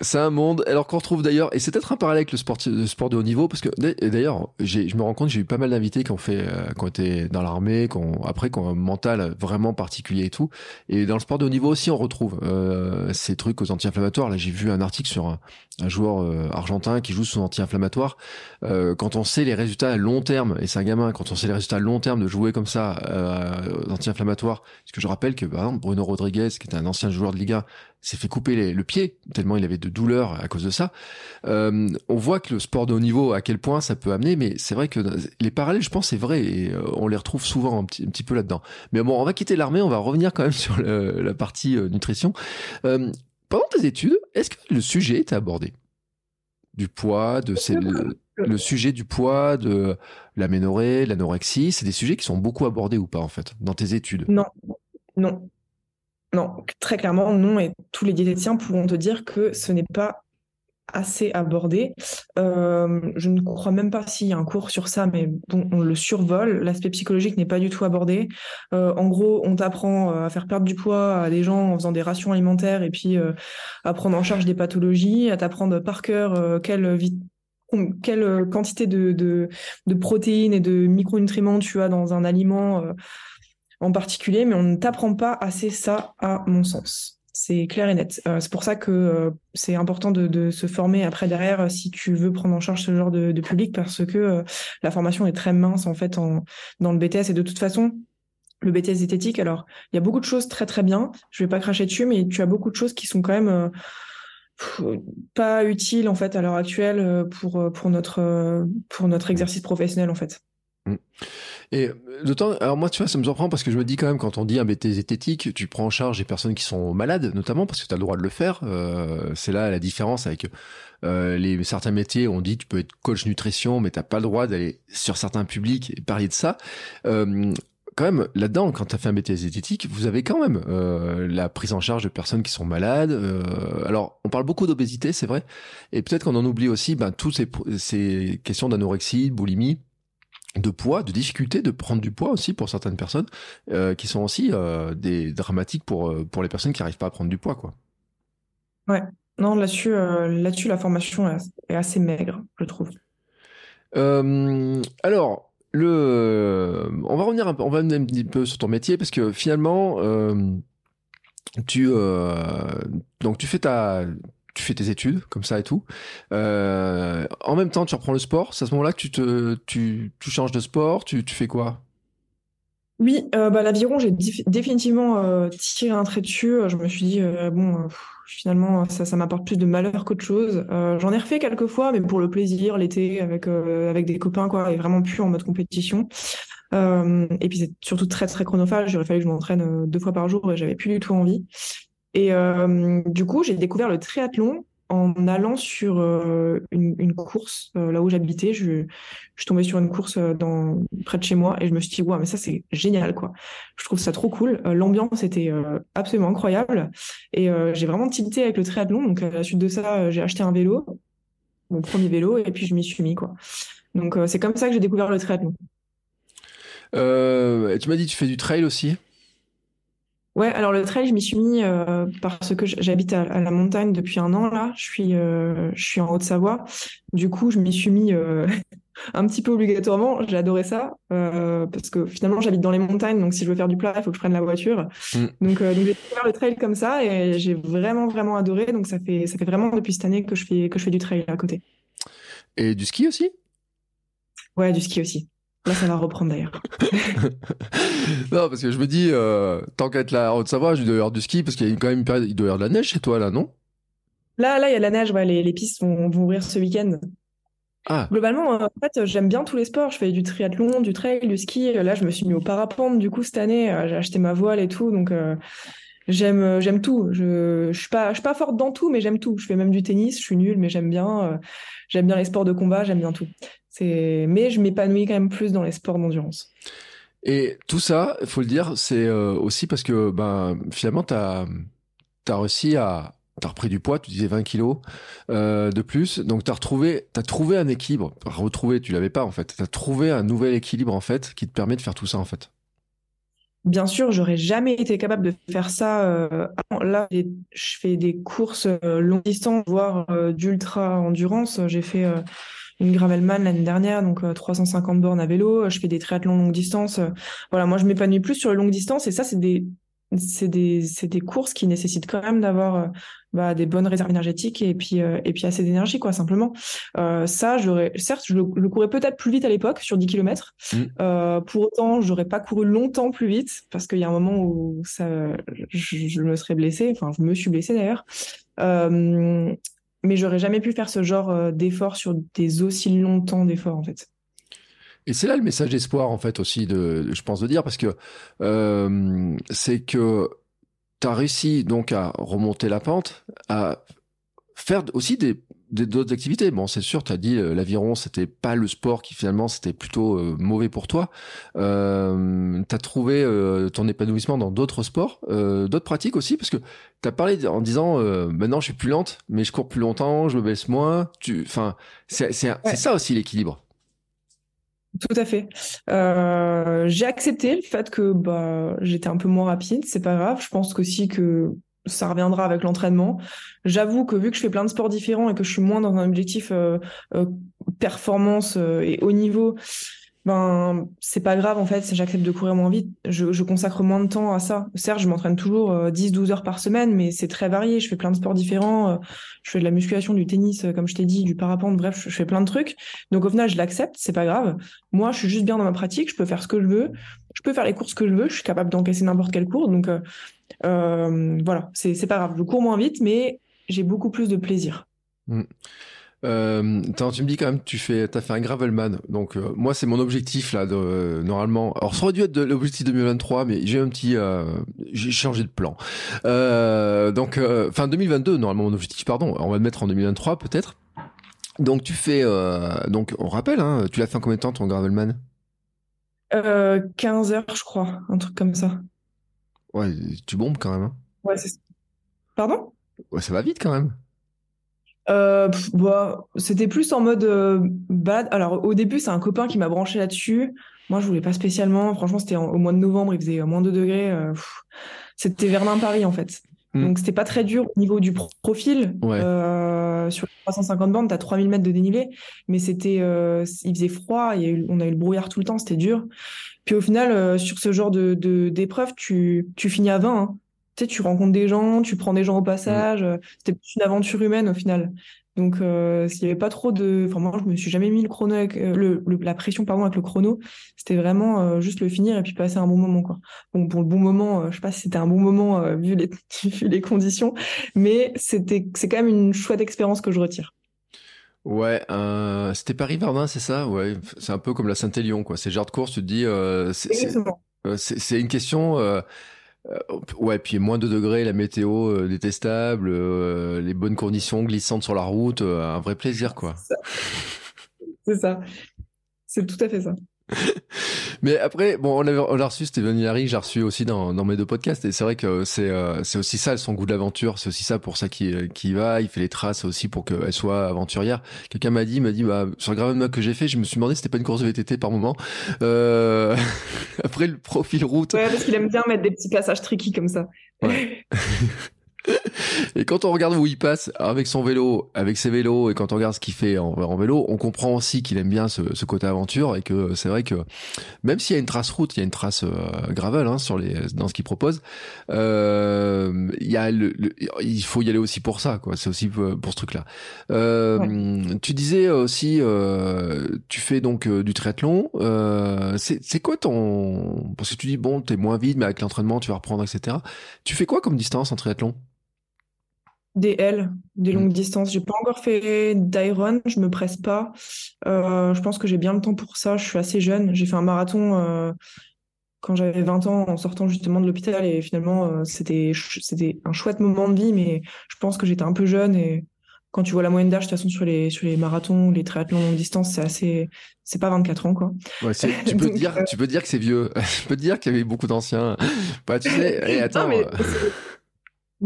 C'est un monde. Alors qu'on retrouve d'ailleurs, et c'est peut-être un parallèle avec le sport, le sport de haut niveau, parce que d'ailleurs, je me rends compte, j'ai eu pas mal d'invités qui ont fait, euh, qui ont été dans l'armée, qui après, qui ont un mental vraiment particulier et tout. Et dans le sport de haut niveau aussi, on retrouve euh, ces trucs aux anti-inflammatoires. Là, j'ai vu un article sur un, un joueur euh, argentin qui joue son anti-inflammatoire. Euh, quand on sait les résultats à long terme, et c'est un gamin, quand on sait les résultats à long terme de jouer comme ça, euh, anti-inflammatoire, parce que je rappelle que par exemple, Bruno Rodriguez, qui était un ancien joueur de Liga, s'est fait couper le pied tellement il avait de douleurs à cause de ça. Euh, on voit que le sport de haut niveau, à quel point ça peut amener, mais c'est vrai que les parallèles, je pense, c'est vrai, et euh, on les retrouve souvent un petit, un petit peu là-dedans. Mais bon, on va quitter l'armée, on va revenir quand même sur le, la partie euh, nutrition. Euh, pendant tes études, est-ce que le sujet était abordé? Du poids, de c'est le, le, sujet du poids, de l'aménorrhée, l'anorexie, c'est des sujets qui sont beaucoup abordés ou pas en fait dans tes études? Non, non, non, très clairement, non. Et tous les diététiciens pourront te dire que ce n'est pas assez abordé. Euh, je ne crois même pas s'il y a un cours sur ça, mais bon, on le survole. L'aspect psychologique n'est pas du tout abordé. Euh, en gros, on t'apprend euh, à faire perdre du poids à des gens en faisant des rations alimentaires et puis à prendre en charge des pathologies, à t'apprendre par cœur quelle quelle quantité de, de, de, protéines et de micronutriments tu as dans un aliment en particulier, mais on ne t'apprend pas assez ça, à mon sens. C'est clair et net. Euh, c'est pour ça que euh, c'est important de, se former après derrière euh, si tu veux prendre en charge ce genre de, public parce que la formation est très mince en fait dans le BTS et de toute façon le BTS zététique. Alors il y a beaucoup de choses très très bien. Je vais pas cracher dessus, mais tu as beaucoup de choses qui sont quand même pas utiles en fait à l'heure actuelle pour notre pour notre exercice professionnel en fait. Mmh. Et d'autant, alors moi, tu vois, ça me surprend parce que je me dis quand même, quand on dit un BT zététique, tu prends en charge les personnes qui sont malades, notamment parce que tu as le droit de le faire. Euh, c'est là la différence avec euh, les certains métiers. On dit tu peux être coach nutrition, mais t'as pas le droit d'aller sur certains publics et parler de ça. Euh, quand même, là-dedans, quand tu as fait un BTS zététique, vous avez quand même euh, la prise en charge de personnes qui sont malades. Euh, alors, on parle beaucoup d'obésité, c'est vrai, et peut-être qu'on en oublie aussi ben, toutes ces, ces questions d'anorexie, de boulimie, de poids, de difficulté de prendre du poids aussi pour certaines personnes, euh, qui sont aussi euh, des dramatiques pour euh, pour les personnes qui n'arrivent pas à prendre du poids, quoi. Ouais, non là-dessus là-dessus la formation est assez maigre, je trouve. alors le, on va revenir un peu, on va un petit peu sur ton métier parce que finalement tu donc tu fais ta tu fais tes études comme ça et tout. Euh, en même temps, tu reprends le sport. C'est à ce moment-là que tu te, changes de sport. Tu, fais quoi? Oui, euh, bah, l'aviron, j'ai définitivement euh, tiré un trait dessus. Je me suis dit bon, finalement, ça, m'apporte plus de malheur qu'autre chose. J'en ai refait quelques fois, mais pour le plaisir, l'été, avec avec des copains, quoi, et vraiment plus en mode compétition. et puis c'est surtout très très chronophage. Il aurait fallu que je m'entraîne deux fois par jour et j'avais plus du tout envie. Et euh, du coup, j'ai découvert le triathlon en allant sur une, une, course là où j'habitais. Je, je tombée sur une course près de chez moi et je me suis dit, ouais, mais ça, c'est génial, quoi. Je trouve ça trop cool. L'ambiance était absolument incroyable et j'ai vraiment tilté avec le triathlon. Donc, à la suite de ça, j'ai acheté un vélo, mon premier vélo, et puis je m'y suis mis, quoi. Donc, c'est comme ça que j'ai découvert le triathlon. Euh, tu m'as dit tu fais du trail aussi? Ouais, alors le trail, je m'y suis mis euh, parce que j'habite à, la montagne depuis un an là. Je suis, euh, je suis en Haute-Savoie. Du coup, je m'y suis mis un petit peu obligatoirement. J'ai adoré ça parce que finalement, j'habite dans les montagnes, donc si je veux faire du plat, il faut que je prenne la voiture. Mm. Donc, donc j'ai découvert le trail comme ça et j'ai vraiment vraiment adoré. Donc ça fait ça fait vraiment depuis cette année que je fais que je fais du trail à côté. Et du ski aussi? Ouais, du ski aussi. Là, ça va reprendre d'ailleurs. non, parce que je me dis, euh, tant qu'être là en Haute-Savoie, je dois y avoir du ski, parce qu'il y a quand même une période, il doit y avoir de la neige chez toi, là, non? Là, là, il y a de la neige, ouais, les, les pistes vont, vont, ouvrir ce week-end. Ah. Globalement, en fait, j'aime bien tous les sports. Je fais du triathlon, du trail, du ski. Là, je me suis mis au parapente, du coup, cette année. Euh, j'ai acheté ma voile et tout, donc euh, j'aime j'aime tout. Je, je suis pas je suis pas forte dans tout, mais j'aime tout. Je fais même du tennis. Je suis nulle, mais j'aime bien. j'aime bien les sports de combat. J'aime bien tout. Mais je m'épanouis quand même plus dans les sports d'endurance. Et tout ça, il faut le dire, c'est euh, aussi parce que ben, finalement, tu as, as, réussi à... Tu as repris du poids, tu disais 20 kilos euh, de plus. Donc, tu as, retrouvé, as trouvé un équilibre. Retrouvé, tu l'avais pas en fait. Tu as trouvé un nouvel équilibre en fait qui te permet de faire tout ça en fait. Bien sûr, j'aurais jamais été capable de faire ça. Euh, là, je fais des courses longue distance, voire d'ultra endurance. J'ai fait une Gravelman l'année dernière, donc 350 euh, bornes à vélo. Je fais des triathlons longue distance. Euh, voilà, moi je m'épanouis plus sur les longues distances et ça c'est des c'est des c'est des courses qui nécessitent quand même d'avoir euh, bah, des bonnes réserves énergétiques et puis et puis assez d'énergie quoi simplement. ça j'aurais certes je le, courais peut-être plus vite à l'époque sur 10 km. Mmh. pour autant j'aurais pas couru longtemps plus vite parce qu'il y a un moment où ça je, je, me serais blessée. Enfin je me suis blessée d'ailleurs mais j'aurais jamais pu faire ce genre euh, d'effort sur des aussi longtemps d'efforts en fait. Et c'est là le message d'espoir en fait aussi de, je pense de dire parce que euh, c'est que tu as réussi donc à remonter la pente, à faire aussi des d'autres activités. Bon, c'est sûr, tu as dit euh, l'aviron, c'était pas le sport qui finalement c'était plutôt euh, mauvais pour toi. Euh, tu as trouvé euh, ton épanouissement dans d'autres sports, d'autres pratiques aussi, parce que tu as parlé en disant maintenant je suis plus lente, mais je cours plus longtemps, je me baisse moins. Tu, enfin, c'est c'est ça aussi l'équilibre. Tout à fait. j'ai accepté le fait que bah, j'étais un peu moins rapide, c'est pas grave. Je pense aussi que ça reviendra avec l'entraînement. J'avoue que vu que je fais plein de sports différents et que je suis moins dans un objectif euh, euh, performance euh, et haut niveau, ben c'est pas grave en fait j'accepte de courir moins vite. Je, je, consacre moins de temps à ça. Certes, je m'entraîne toujours 10-12 heures par semaine, mais c'est très varié. Je fais plein de sports différents. je fais de la musculation, du tennis, comme je t'ai dit, du parapente. Bref, je, fais plein de trucs. Donc au final, je l'accepte. C'est pas grave. Moi, je suis juste bien dans ma pratique. Je peux faire ce que je veux. Je peux faire les courses que je veux. Je suis capable d'encaisser n'importe quelle course. Donc euh, voilà, c'est pas grave. Je cours moins vite, mais j'ai beaucoup plus de plaisir. Mm. Euh, tu me dis quand même, tu fais, as fait un gravelman. Donc euh, moi, c'est mon objectif là, de, normalement. Alors ça aurait dû être l'objectif 2023, mais j'ai un petit, j'ai changé de plan. donc fin 2022, normalement mon objectif, pardon. On va le mettre en 2023 peut-être. Donc tu fais, donc on rappelle, hein, tu l'as fait en combien de temps ton gravelman? 15 heures, je crois, un truc comme ça. Ouais, tu bombes quand même. Hein. Ouais, c'est... Pardon? Ouais, ça va vite quand même. Euh, bah, c'était plus en mode euh, bad. Alors, au début, c'est un copain qui m'a branché là-dessus. Moi, je voulais pas spécialement. Franchement, c'était au mois de novembre, il faisait moins 2 degrés. Euh, c'était Verdun-Paris, en fait. Hmm. Donc, c'était pas très dur au niveau du profil. sur 350 bandes, t'as 3000 mètres de dénivelé. Mais c'était, il faisait froid, et on a eu le brouillard tout le temps, c'était dur. Puis au final, euh, sur ce genre de d'épreuve, tu, tu finis à 20. Hein. Tu sais, tu rencontres des gens, tu prends des gens au passage. Euh, c'était plus une aventure humaine au final. Donc, euh, s'il n'y avait pas trop de... Enfin, moi, je me suis jamais mis le chrono avec, le, la pression pardon, avec le chrono. C'était vraiment juste le finir et puis passer un bon moment. Quoi. Bon, pour le bon moment, je sais pas si c'était un bon moment vu, les, vu les conditions, mais c'était c'est quand même une chouette expérience que je retire. Ouais, euh, c'était Paris-Verdun, c'est ça? Ouais, c'est un peu comme la Saint-Élion, quoi. C'est genre de course, tu te dis, euh, c'est euh, une question. Ouais, puis moins de degrés, la météo détestable, les bonnes conditions glissantes sur la route, un vrai plaisir, quoi. C'est ça. C'est tout à fait ça. Mais après, bon, on, on a reçu Steven Hillary, j'ai reçu aussi dans, dans mes deux podcasts, et c'est vrai que c'est euh, c'est aussi ça son goût de l'aventure, c'est aussi ça pour ça qui qui va, il fait les traces aussi pour qu'elle soit aventurière. Quelqu'un m'a dit, m'a dit, bah sur le Gravel que j'ai fait, je me suis demandé si c'était pas une course de VTT par moment. Euh... après le profil route. Ouais, parce qu'il aime bien mettre des petits passages tricky comme ça. Ouais. et quand on regarde où il passe avec son vélo, avec ses vélos, et quand on regarde ce qu'il fait en, en, vélo, on comprend aussi qu'il aime bien ce, ce, côté aventure et que c'est vrai que même s'il y a une trace route, il y a une trace euh, gravel hein, sur les dans ce qu'il propose. Euh, il y a le, il faut y aller aussi pour ça, quoi. C'est aussi pour, ce truc-là. Euh, ouais. Tu disais aussi, euh, tu fais donc euh, du triathlon. c'est quoi ton parce que tu dis bon, t'es moins vide, mais avec l'entraînement, tu vas reprendre, etc. Tu fais quoi comme distance en triathlon? Des L, des longues mmh. distances. J'ai pas encore fait d'iron, je me presse pas. Euh, je pense que j'ai bien le temps pour ça. Je suis assez jeune. J'ai fait un marathon euh, quand j'avais 20 ans en sortant justement de l'hôpital et finalement euh, c'était c'était un chouette moment de vie, mais je pense que j'étais un peu jeune et quand tu vois la moyenne d'âge de toute façon sur les sur les marathons, les triathlons longue distance, c'est assez c'est pas 24 ans quoi. Ouais, tu peux dire tu peux dire que c'est vieux. je peux dire qu'il y avait beaucoup d'anciens. Bah tu sais, et attends. Mais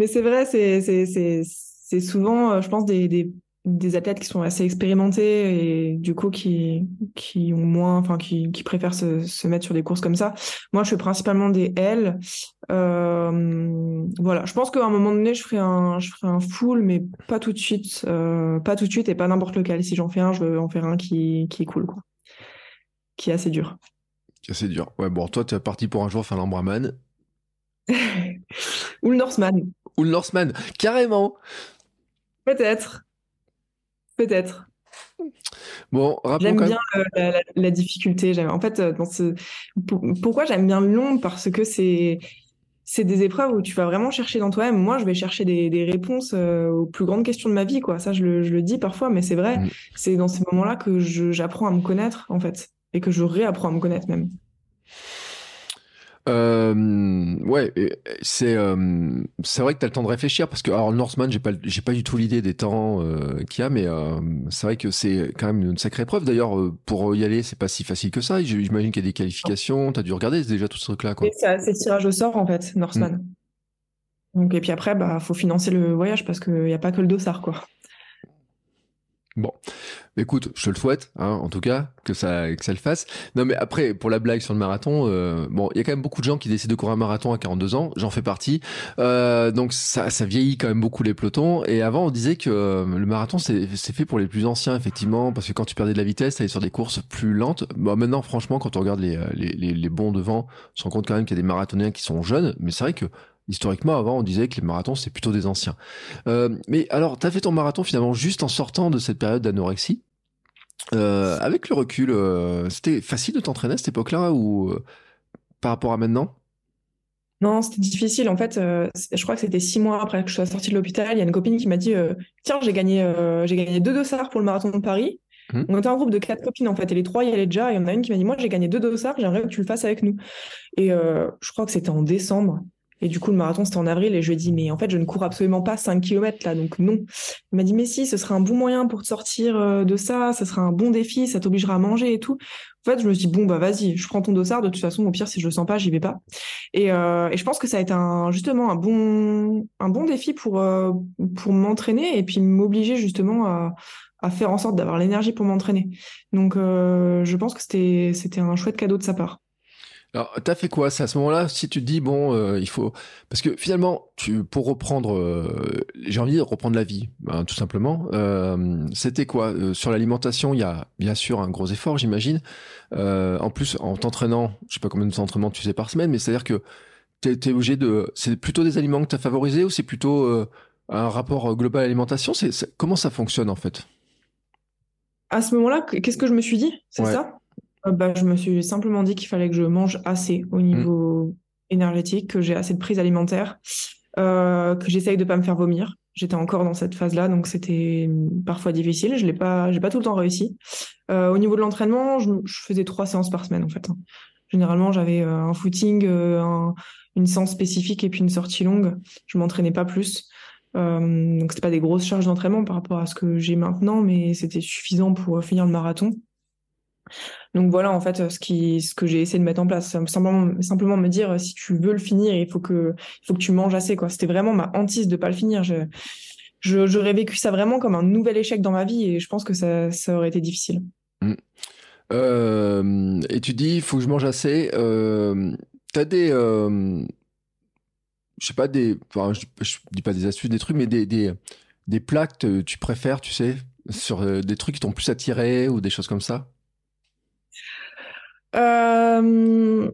c'est vrai, c'est souvent, euh, je pense, des, des, des, athlètes qui sont assez expérimentés et du coup qui, qui ont moins, enfin qui, qui préfèrent se, se, mettre sur des courses comme ça. Moi, je fais principalement des L. Euh, voilà, je pense qu'à un moment donné, je ferai un, je ferai un full, mais pas tout de suite, euh, pas tout de suite et pas n'importe lequel. Si j'en fais un, je veux en faire un qui, qui est cool, quoi, qui est assez dur. Qui est assez dur. Ouais, bon, toi, tu es parti pour un jour faire l'Ambraman. Ou le Norseman ou le Norseman, carrément. Peut-être. Peut-être. Bon, J'aime bien euh, la, difficulté. En fait, euh, dans ce... pourquoi j'aime bien le long Parce que c'est c'est des épreuves où tu vas vraiment chercher dans toi-même. Moi, je vais chercher des, des réponses euh, aux plus grandes questions de ma vie. Quoi. Ça, je le, je le dis parfois, mais c'est vrai. Mm. C'est dans ces moments-là que j'apprends à me connaître, en fait, et que je réapprends à me connaître même. Euh, ouais, c'est euh, c'est vrai que tu as le temps de réfléchir parce que alors Northman, j'ai pas j'ai pas du tout l'idée des temps euh, qu'il y a, mais euh, c'est vrai que c'est quand même une sacrée épreuve. D'ailleurs, euh, pour y aller, c'est pas si facile que ça. J'imagine qu'il y a des qualifications. Tu as dû regarder déjà tout ce truc-là. C'est tirage au sort en fait, Northman. Mm. Donc et puis après, bah faut financer le voyage parce qu'il n'y a pas que le dossard quoi. Bon, écoute, je te le souhaite, hein, en tout cas, que ça, que ça le fasse. Non, mais après, pour la blague sur le marathon, euh, bon, il y a quand même beaucoup de gens qui décident de courir un marathon à 42 ans. J'en fais partie. Euh, donc ça, ça vieillit quand même beaucoup les pelotons. Et avant, on disait que euh, le marathon, c'est fait pour les plus anciens, effectivement, parce que quand tu perdais de la vitesse, t'allais sur des courses plus lentes. Bon, maintenant, franchement, quand on regarde les, les, les, les bons devant, on se rend compte quand même qu'il y a des marathoniens qui sont jeunes. Mais c'est vrai que Historiquement, avant, on disait que les marathons, c'est plutôt des anciens. Euh, mais alors, tu as fait ton marathon finalement juste en sortant de cette période d'anorexie? Euh, avec le recul, euh, c'était facile de t'entraîner à cette époque-là ou euh, par rapport à maintenant? Non, c'était difficile. En fait, je crois que c'était six mois après que je sois sortie de l'hôpital. Il y a une copine qui m'a dit Tiens, j'ai gagné, j'ai gagné deux dossards pour le marathon de Paris. Mmh. On était un groupe de quatre copines en fait, et les trois y allaient déjà. Et il y en a une qui m'a dit Moi, j'ai gagné deux dossards, j'aimerais que tu le fasses avec nous. Et je crois que c'était en décembre. Et du coup, le marathon, c'était en avril. Et je lui ai dit, mais en fait, je ne cours absolument pas 5 km là, donc non. Il m'a dit, mais si, ce serait un bon moyen pour te sortir euh, de ça. Ce sera un bon défi. Ça t'obligera à manger et tout. En fait, je me suis dit, bon, bah vas-y, je prends ton dossard. De toute façon, au pire, si je le sens pas, j'y vais pas. Et, euh, et, je pense que ça a été un, justement un bon, un bon défi pour, euh, pour m'entraîner et puis m'obliger justement à, à faire en sorte d'avoir l'énergie pour m'entraîner. Donc, je pense que c'était un chouette cadeau de sa part. Alors, t'as fait quoi C'est à ce moment-là, si tu te dis bon, euh, il faut parce que finalement, tu pour reprendre, euh, j'ai envie de reprendre la vie, ben, tout simplement. Euh, C'était quoi euh, sur l'alimentation Il y a bien sûr un gros effort, j'imagine. Euh, en plus, en t'entraînant, je sais pas combien d'entraînements tu fais par semaine, mais c'est à dire que t'es es obligé de. C'est plutôt des aliments que t'as favorisés ou c'est plutôt un rapport global à l'alimentation C'est comment ça fonctionne en fait? À ce moment-là, qu'est-ce que je me suis dit? C'est ça? euh, bah, je me suis simplement dit qu'il fallait que je mange assez au niveau mm. énergétique, que j'ai assez de prise alimentaire, euh, que j'essaye de pas me faire vomir. J'étais encore dans cette phase-là, donc c'était parfois difficile. Je l'ai pas, pas tout le temps réussi. Euh, au niveau de l'entraînement, je, je, faisais trois séances par semaine en fait. Hein. Généralement, j'avais un footing, une séance spécifique et puis une sortie longue. Je m'entraînais pas plus. Euh, donc c'était pas des grosses charges d'entraînement par rapport à ce que j'ai maintenant, mais c'était suffisant pour finir le marathon. Donc voilà en fait ce que j'ai essayé de mettre en place, simplement simplement me dire si tu veux le finir, il faut que il faut que tu manges assez quoi. C'était vraiment ma hantise de pas le finir. Je j'aurais vécu ça vraiment comme un nouvel échec dans ma vie et je pense que ça, ça aurait été difficile. Mmh. Euh, et tu dis, il faut que je mange assez. Euh, tu as des, euh, je sais pas des, enfin, je, dis pas des astuces, des trucs, mais des des, des plats que tu préfères, tu sais, sur euh, des trucs qui t'ont plus attiré ou des choses comme ça? Euh,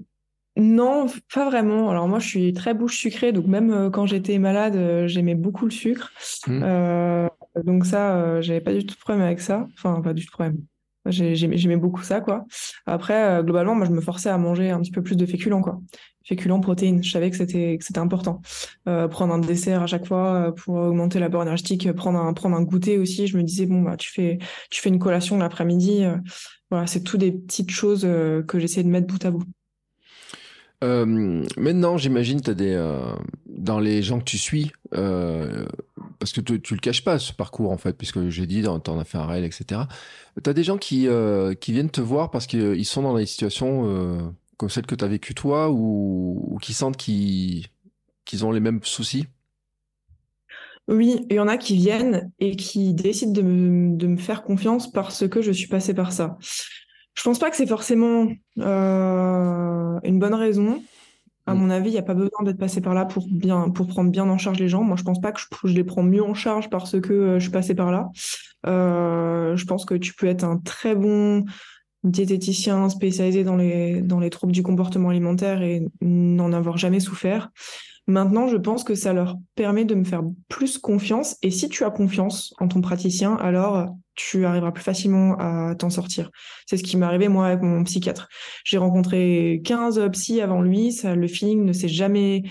non, pas vraiment. Alors moi, je suis très bouche sucrée, donc même euh, quand j'étais malade, j'aimais beaucoup le sucre. Mmh. donc ça, j'avais pas du tout de problème avec ça. Enfin, pas du tout de problème. J'aimais beaucoup ça, quoi. Après, globalement, moi, je me forçais à manger un petit peu plus de féculents, quoi féculents, protéines. Je savais que c'était que c'était important. Euh, prendre un dessert à chaque fois euh, pour augmenter l'apport énergétique, prendre un prendre un goûter aussi. Je me disais bon bah tu fais tu fais une collation l'après-midi. Euh, voilà, c'est tout des petites choses que j'essaie de mettre bout à bout. Maintenant, j'imagine, tu as des dans les gens que tu suis, parce que tu, tu le caches pas ce parcours en fait, puisque j'ai dit, tu en as fait un réel, etc. Tu as des gens qui qui viennent te voir parce qu'ils sont dans des situations comme celle que tu as vécue toi ou, qui sentent qu'ils ont les mêmes soucis? Oui, il y en a qui viennent et qui décident de me, faire confiance parce que je suis passée par ça. Je pense pas que c'est forcément euh, une bonne raison. À mm. mon avis, il n'y a pas besoin d'être passé par là pour, bien, pour prendre bien en charge les gens. Moi, je pense pas que je, les prends mieux en charge parce que euh, je suis passée par là. Euh, je pense que tu peux être un très bon diététicien spécialisé dans les, dans les troubles du comportement alimentaire et n'en avoir jamais souffert. Maintenant, je pense que ça leur permet de me faire plus confiance. Et si tu as confiance en ton praticien, alors tu arriveras plus facilement à t'en sortir. C'est ce qui m'est arrivé moi avec mon psychiatre. J'ai rencontré 15 psys avant lui, le feeling ne s'est jamais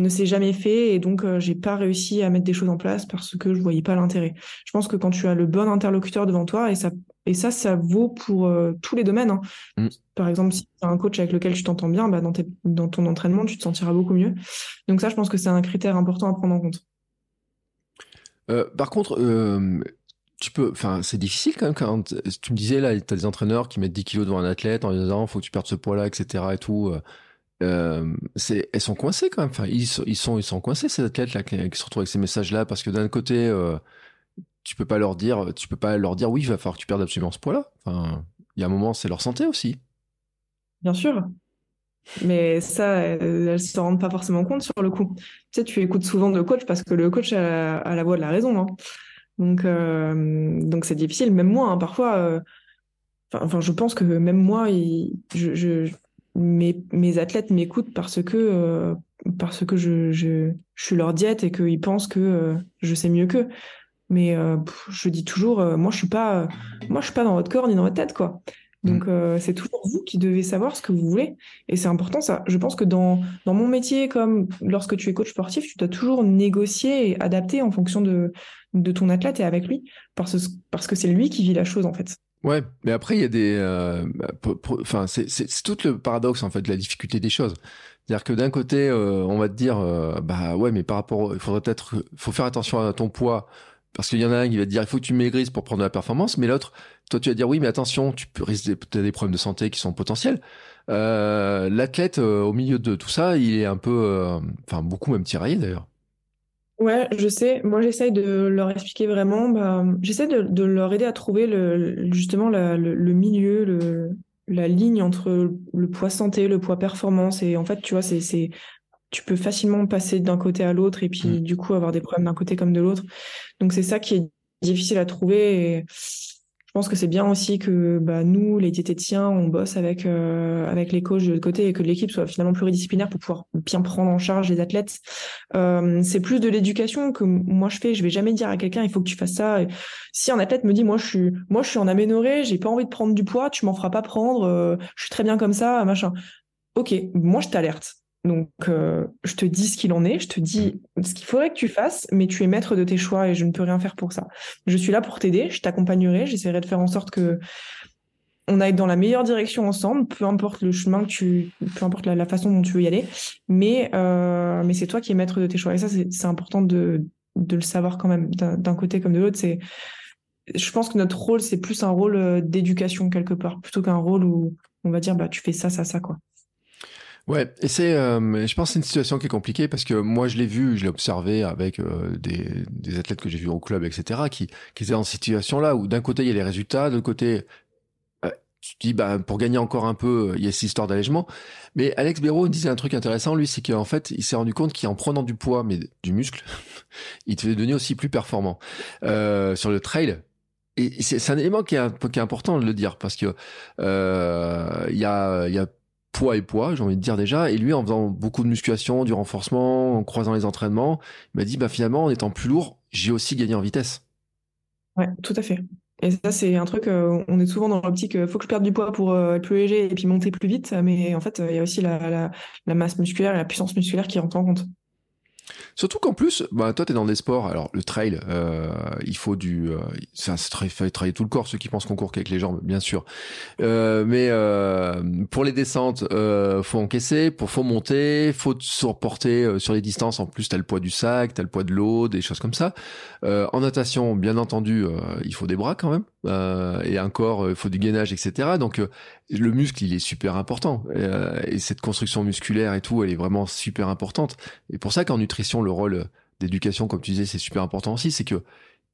ne s'est jamais fait et donc euh, j'ai pas réussi à mettre des choses en place parce que je voyais pas l'intérêt. Je pense que quand tu as le bon interlocuteur devant toi et ça et ça ça vaut pour euh, tous les domaines. Hein. Mm. Par exemple, si tu as un coach avec lequel tu t'entends bien, bah, dans, tes, dans ton entraînement, tu te sentiras beaucoup mieux. Donc ça, je pense que c'est un critère important à prendre en compte. Euh, par contre, tu peux, enfin, c'est difficile quand même quand tu me disais là, tu as des entraîneurs qui mettent 10 kilos devant un athlète en disant, faut que tu perdes ce poids-là, etc. et tout euh, elles sont coincées quand même. Enfin, ils, sont, ils sont coincés ces athlètes là qui, se retrouvent avec ces messages-là parce que d'un côté, euh, tu peux pas leur dire, tu peux pas leur dire oui, il va falloir que tu perdes absolument ce poids-là. Enfin, il y a un moment, c'est leur santé aussi. Bien sûr. Mais ça, elles, se rendent pas forcément compte sur le coup. Tu sais, tu écoutes souvent de coach parce que le coach a, la voix de la raison. Hein. Donc, euh, donc c'est difficile. Même moi, hein, parfois, enfin, je pense que même moi, je, mes, mes athlètes m'écoutent parce que, euh, parce que je, je, je, suis leur diète et qu'ils pensent que euh, je sais mieux qu'eux. Mais euh, je dis toujours, moi je suis pas, moi je suis pas dans votre corps ni dans votre tête quoi. Donc mm. c'est toujours vous qui devez savoir ce que vous voulez et c'est important ça. Je pense que dans dans mon métier comme lorsque tu es coach sportif, tu dois toujours négocier et adapter en fonction de de ton athlète et avec lui parce parce que c'est lui qui vit la chose en fait. Ouais, mais après il y a des, euh, bah, enfin c'est tout le paradoxe en fait de la difficulté des choses. C'est-à-dire que d'un côté euh, on va te dire euh, bah ouais mais par rapport, il faudrait peut-être, faut faire attention à ton poids parce qu'il y en a un qui va te dire il faut que tu maigrisses pour prendre de la performance, mais l'autre toi tu vas dire oui mais attention tu peux risquer des, des problèmes de santé qui sont potentiels. L'athlète au milieu de tout ça il est un peu, enfin beaucoup même tiraillé d'ailleurs. Ouais, je sais. Moi, j'essaye de leur expliquer vraiment. Bah, j'essaie de, de, leur aider à trouver le, justement le, le, milieu, le, la ligne entre le poids santé, le poids performance. Et en fait, tu vois, c'est, c'est, tu peux facilement passer d'un côté à l'autre et puis mmh. du coup avoir des problèmes d'un côté comme de l'autre. Donc c'est ça qui est difficile à trouver. Et je pense que c'est bien aussi que bah, nous, les diététiciens, on bosse avec euh, avec les coachs de côté et que l'équipe soit finalement pluridisciplinaire pour pouvoir bien prendre en charge les athlètes. Euh, c'est plus de l'éducation que moi je fais. Je vais jamais dire à quelqu'un il faut que tu fasses ça. si un athlète me dit moi je suis moi je suis en aménorrhée, j'ai pas envie de prendre du poids, tu m'en feras pas prendre, euh, je suis très bien comme ça, machin. Ok, moi je t'alerte. Donc, euh, je te dis ce qu'il en est, je te dis ce qu'il faudrait que tu fasses, mais tu es maître de tes choix et je ne peux rien faire pour ça. Je suis là pour t'aider, je t'accompagnerai, j'essaierai de faire en sorte que on aille dans la meilleure direction ensemble, peu importe le chemin que tu, peu importe la, façon dont tu veux y aller, mais euh, mais c'est toi qui es maître de tes choix. Et ça, c'est important de de le savoir quand même d'un côté comme de l'autre. Je pense que notre rôle, c'est plus un rôle euh, d'éducation quelque part, plutôt qu'un rôle où on va dire bah tu fais ça, ça, ça quoi. Ouais, et c'est, euh, je pense, c'est une situation qui est compliquée parce que moi, je l'ai vu, je l'ai observé avec euh, des, des, athlètes que j'ai vus au club, etc., qui, qui étaient dans cette situation-là où d'un côté il y a les résultats, de l'autre côté euh, tu te dis bah pour gagner encore un peu, il y a cette histoire d'allègement. Mais Alex Béraud disait un truc intéressant, lui, c'est qu'en fait, il s'est rendu compte qu'en prenant du poids, mais du muscle, il te devenir aussi plus performant euh, sur le trail. Et c'est un élément qui est, qui est, important de le dire parce que euh, il y a, y a poids et poids, j'ai envie de dire déjà. Et lui, en faisant beaucoup de musculation, du renforcement, en croisant les entraînements, il m'a dit, bah finalement, en étant plus lourd, j'ai aussi gagné en vitesse. Ouais, tout à fait. Et ça, c'est un truc, euh, on est souvent dans l'optique, il euh, faut que je perde du poids pour euh, être plus léger et puis monter plus vite. Mais en fait, il y a aussi la, masse musculaire la puissance musculaire qui rentrent en compte. Surtout qu'en plus, bah, toi, tu es dans des sports. Alors, le trail, euh, il faut du. Euh, ça, il faut travailler tout le corps, ceux qui pensent qu'on court qu'avec les jambes, bien sûr. Euh, mais euh, pour les descentes, euh, faut encaisser. Pour faut monter, faut se reporter euh, sur les distances. En plus, tu as le poids du sac, tu as le poids de l'eau, des choses comme ça. En natation, bien entendu, il faut des bras quand même. et un corps, il faut du gainage, etc. Donc, le muscle, il est super important. et cette construction musculaire et tout, elle est vraiment super importante. Et pour ça qu'en nutrition, le rôle d'éducation, comme tu disais, c'est super important aussi, c'est que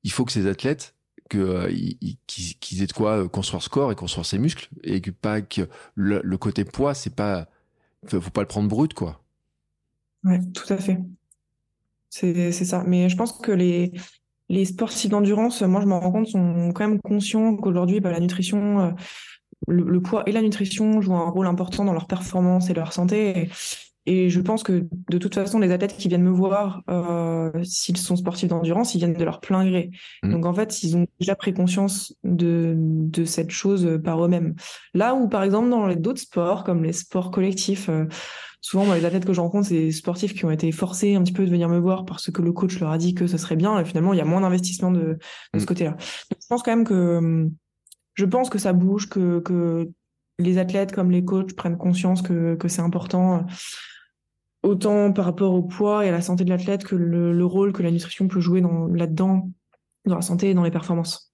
il faut que ces athlètes euh, qu'ils aient de quoi euh, construire ce corps et construire ses muscles et que pas que le, côté poids c'est pas faut pas le prendre brut quoi ouais tout à fait c'est ça mais je pense que les les sportifs d'endurance moi je m'en rends compte sont quand même conscients qu'aujourd'hui bah, la nutrition euh, le, le, poids et la nutrition jouent un rôle important dans leur performance et leur santé et, et je pense que de toute façon, les athlètes qui viennent me voir, euh, s'ils sont sportifs d'endurance, ils viennent de leur plein gré. Mmh. Donc en fait, ils ont déjà pris conscience de, de cette chose par eux-mêmes. Là où, par exemple, dans d'autres sports, comme les sports collectifs, euh, souvent moi, les athlètes que je rencontre, c'est des sportifs qui ont été forcés un petit peu de venir me voir parce que le coach leur a dit que ce serait bien. Et finalement, il y a moins d'investissement de, de ce mmh. côté-là. je pense quand même que je pense que ça bouge, que, les athlètes comme les coachs prennent conscience que, que c'est important autant par rapport au poids et à la santé de l'athlète que le, rôle que la nutrition peut jouer là-dedans, dans la santé et dans les performances.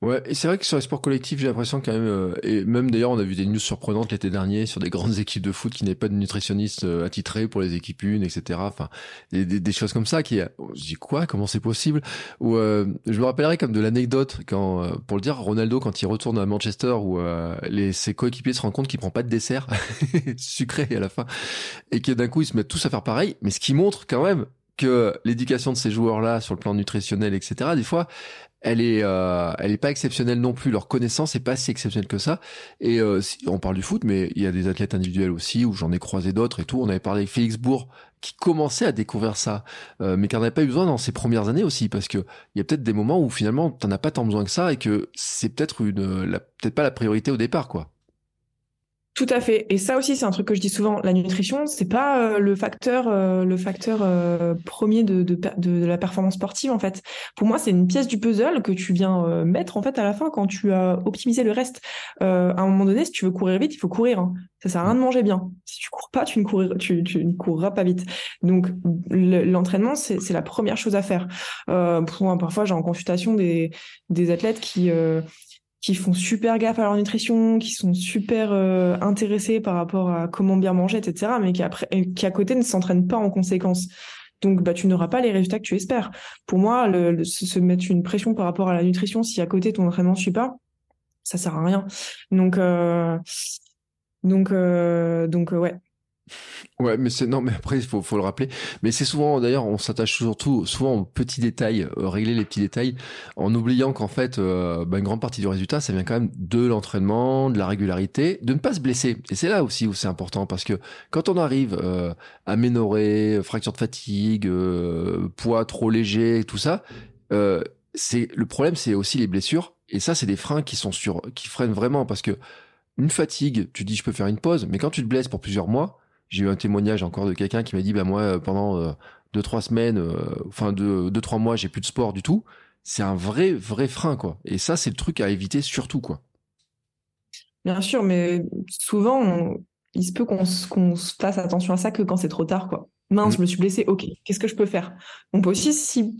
Ouais, et c'est vrai que sur les sports collectifs, j'ai l'impression quand même, euh, et même d'ailleurs, on a vu des news surprenantes l'été dernier sur des grandes équipes de foot qui n'avaient pas de nutritionniste euh, attitré pour les équipes une, etc. Enfin, des, des, choses comme ça qui, je dis quoi, comment c'est possible? Ou euh, je me rappellerai comme de l'anecdote quand, pour le dire, Ronaldo quand il retourne à Manchester où les ses coéquipiers se rendent compte qu'il prend pas de dessert sucré à la fin et que d'un coup ils se mettent tous à faire pareil. Mais ce qui montre quand même que l'éducation de ces joueurs-là sur le plan nutritionnel, etc. Des fois, elle est, euh, elle est pas exceptionnelle non plus. Leur connaissance est pas si exceptionnelle que ça. Et euh, on parle du foot, mais il y a des athlètes individuels aussi où j'en ai croisé d'autres et tout. On avait parlé avec Félix Bourg qui commençait à découvrir ça, euh, mais qui n'en avait pas eu besoin dans ses premières années aussi, parce que il y a peut-être des moments où finalement t'en as pas tant besoin que ça et que c'est peut-être une, peut-être pas la priorité au départ, quoi. Tout à fait. Et ça aussi, c'est un truc que je dis souvent. La nutrition, c'est pas euh, le facteur, euh, le facteur euh, premier de, de, de, la performance sportive en fait. Pour moi, c'est une pièce du puzzle que tu viens mettre en fait à la fin quand tu as optimisé le reste. à un moment donné, si tu veux courir vite, il faut courir. Hein. Ça sert à rien de manger bien. Si tu cours pas, tu ne, courras, tu, tu ne courras pas vite. Donc l'entraînement, c'est la première chose à faire. pour, parfois, j'ai en consultation des, des athlètes qui qui font super gaffe à leur nutrition, qui sont super euh, intéressés par rapport à comment bien manger, etc., mais qui, après, qui à côté ne s'entraînent pas en conséquence. Donc, bah, tu n'auras pas les résultats que tu espères. Pour moi, le, se mettre une pression par rapport à la nutrition, si à côté ton entraînement ne suit pas, ça sert à rien. Donc, euh, donc, euh, donc, ouais, Ouais, mais c'est non, mais après il faut, faut le rappeler. Mais c'est souvent, d'ailleurs, on s'attache surtout souvent aux petits détails, euh, régler les petits détails, en oubliant qu'en fait, euh, bah, une grande partie du résultat, ça vient quand même de l'entraînement, de la régularité, de ne pas se blesser. Et c'est là aussi où c'est important parce que quand on arrive euh, à ménorer, fracture de fatigue, poids trop léger, tout ça, c'est le problème, c'est aussi les blessures. Et ça, c'est des freins qui sont sur, qui freinent vraiment parce que une fatigue, tu dis je peux faire une pause, mais quand tu te blesses pour plusieurs mois j'ai eu un témoignage encore de quelqu'un qui m'a dit, bah moi, euh, pendant euh, deux trois semaines, euh, enfin deux, deux trois mois, j'ai plus de sport du tout. C'est un vrai vrai frein quoi. Et ça, c'est le truc à éviter surtout quoi. bien sûr, mais souvent, il se peut qu'on se fasse attention à ça que quand c'est trop tard, quoi. Mince, mm. je me suis blessée, ok, qu'est-ce que je peux faire? On peut aussi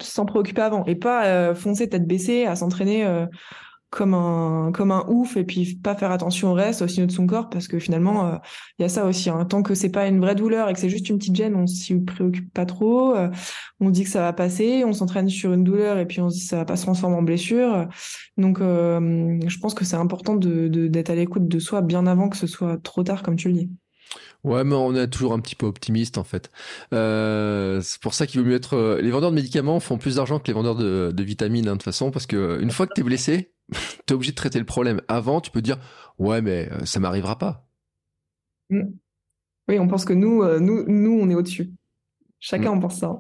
s'en préoccuper avant et pas euh, foncer tête baissée à s'entraîner euh, comme un comme un ouf et puis pas faire attention au reste, au signe de son corps parce que finalement euh, il y a ça aussi. Hein. Tant que c'est pas une vraie douleur et que c'est juste une petite gêne, on s'y préoccupe pas trop. Euh, on dit que ça va passer, on s'entraîne sur une douleur et puis on se dit que ça va pas se transformer en blessure. Donc euh, je pense que c'est important de d'être à l'écoute de soi bien avant que ce soit trop tard comme tu le dis. Ouais, mais on est toujours un petit peu optimiste en fait. C'est pour ça qu'il vaut mieux être. Les vendeurs de médicaments font plus d'argent que les vendeurs de, de vitamines hein, de toute façon, parce que une fois que t'es blessé, t'es obligé de traiter le problème. Avant, tu peux dire, ouais, mais euh, ça m'arrivera pas. Mm. Oui, on pense que nous, euh, nous, nous, on est au-dessus. Chacun en mm. pense ça.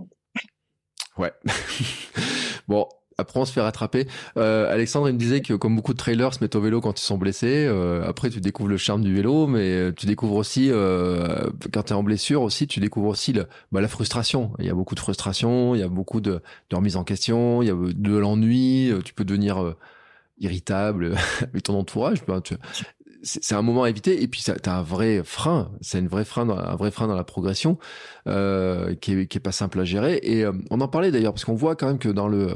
Ouais. bon, après on se fait rattraper. Euh, Alexandre il me disait que comme beaucoup de trailers se mettent au vélo quand ils sont blessés. après tu découvres le charme du vélo, mais tu découvres aussi quand tu es en blessure aussi, tu découvres aussi le, bah, la frustration. Il y a beaucoup de frustration, il y a beaucoup de, de remise en question, il y a de l'ennui. Tu peux devenir irritable avec ton entourage. Ben, c'est un moment à éviter. Et puis, tu as un vrai frein. C'est une vraie frein, un vrai frein dans la progression euh, qui, est, qui est pas simple à gérer. Et euh, on en parlait d'ailleurs parce qu'on voit quand même que dans le,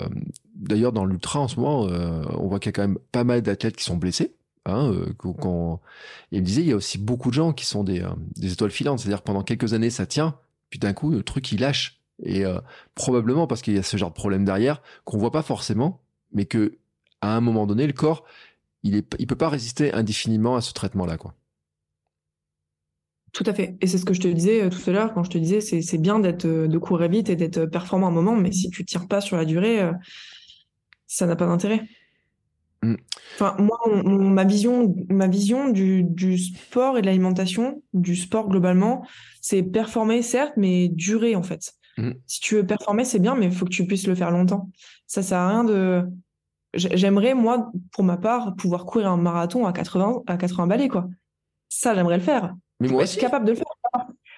d'ailleurs dans l'ultra en ce moment, euh, on voit qu'il y a quand même pas mal d'athlètes qui sont blessés. Hein, euh, quand, il me disait, il y a aussi beaucoup de gens qui sont des, des étoiles filantes. C'est-à-dire pendant quelques années, ça tient, puis d'un coup, le truc il lâche. Et probablement parce qu'il y a ce genre de problème derrière qu'on voit pas forcément, mais que à un moment donné, le corps, il est, il peut pas résister indéfiniment à ce traitement-là, quoi. Tout à fait. Et c'est ce que je te disais euh, tout à l'heure quand je te disais, c'est bien d'être euh, de courir vite et d'être performant un moment, mais si tu tires pas sur la durée, euh, ça n'a pas d'intérêt. Mm. Enfin, moi, ma vision, ma vision du, du sport et de l'alimentation, du sport globalement, c'est performer certes, mais durer en fait. Mm. Si tu veux performer, c'est bien, mais il faut que tu puisses le faire longtemps. Ça sert à rien de J'aimerais, moi, pour ma part, pouvoir courir un marathon à 80, à 80 balais, quoi. Ça, j'aimerais le faire. Mais moi aussi. Être capable de le faire.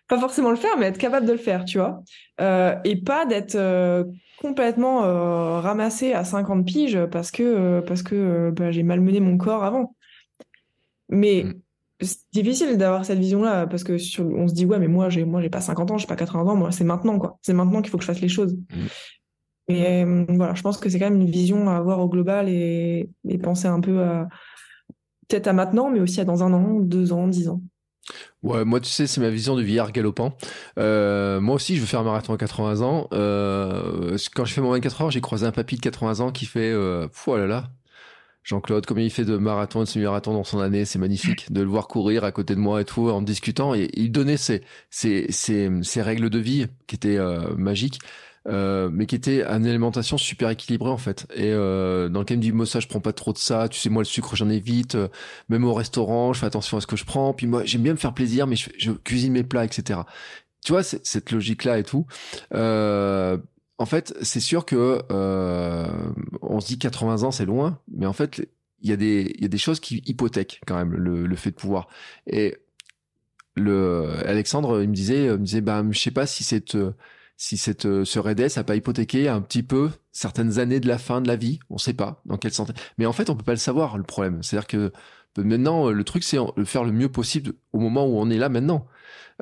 Pas forcément le faire, mais être capable de le faire, tu vois. Euh, et pas d'être euh, complètement euh, ramassé à 50 piges parce que, parce que bah, j'ai malmené mon corps avant. Mais mm. c'est difficile d'avoir cette vision-là parce que sur, on se dit, ouais, mais moi, j'ai, moi, j'ai pas 50 ans, j'ai pas 80 ans, moi, c'est maintenant, quoi. C'est maintenant qu'il faut que je fasse les choses. Mm. Et euh, voilà, je pense que c'est quand même une vision à avoir au global et, et penser un peu à peut-être à maintenant, mais aussi à dans un an, deux ans, dix ans. Ouais, moi, tu sais, c'est ma vision du vieillard galopant. Euh, moi aussi, je veux faire un marathon à 80 ans. Euh, quand je fais mon 24 heures, j'ai croisé un papy de 80 ans qui fait, euh, oh là là, Jean-Claude, combien il fait de marathon et de semi-marathon dans son année, c'est magnifique de le voir courir à côté de moi et tout, en discutant. Et il donnait ses, ses, ses, ses règles de vie qui étaient euh, magiques. Euh, mais qui était une alimentation super équilibrée en fait. Et euh, dans il me dit moi ça je prends pas trop de ça, tu sais moi le sucre j'en évite, euh, même au restaurant je fais attention à ce que je prends. Puis moi j'aime bien me faire plaisir, mais je, cuisine mes plats, etc. Tu vois cette logique là et tout. Euh, en fait c'est sûr que on se dit 80 ans c'est loin, mais en fait il y a des il y a des choses qui hypothèquent quand même le, le fait de pouvoir. Et le Alexandre il me disait il me disait bah je sais pas si cette si cette euh, ce REDES a pas hypothéqué un petit peu certaines années de la fin de la vie, on sait pas dans quelle santé. Mais en fait, on peut pas le savoir le problème. C'est-à-dire que maintenant, le truc c'est de faire le mieux possible au moment où on est là maintenant.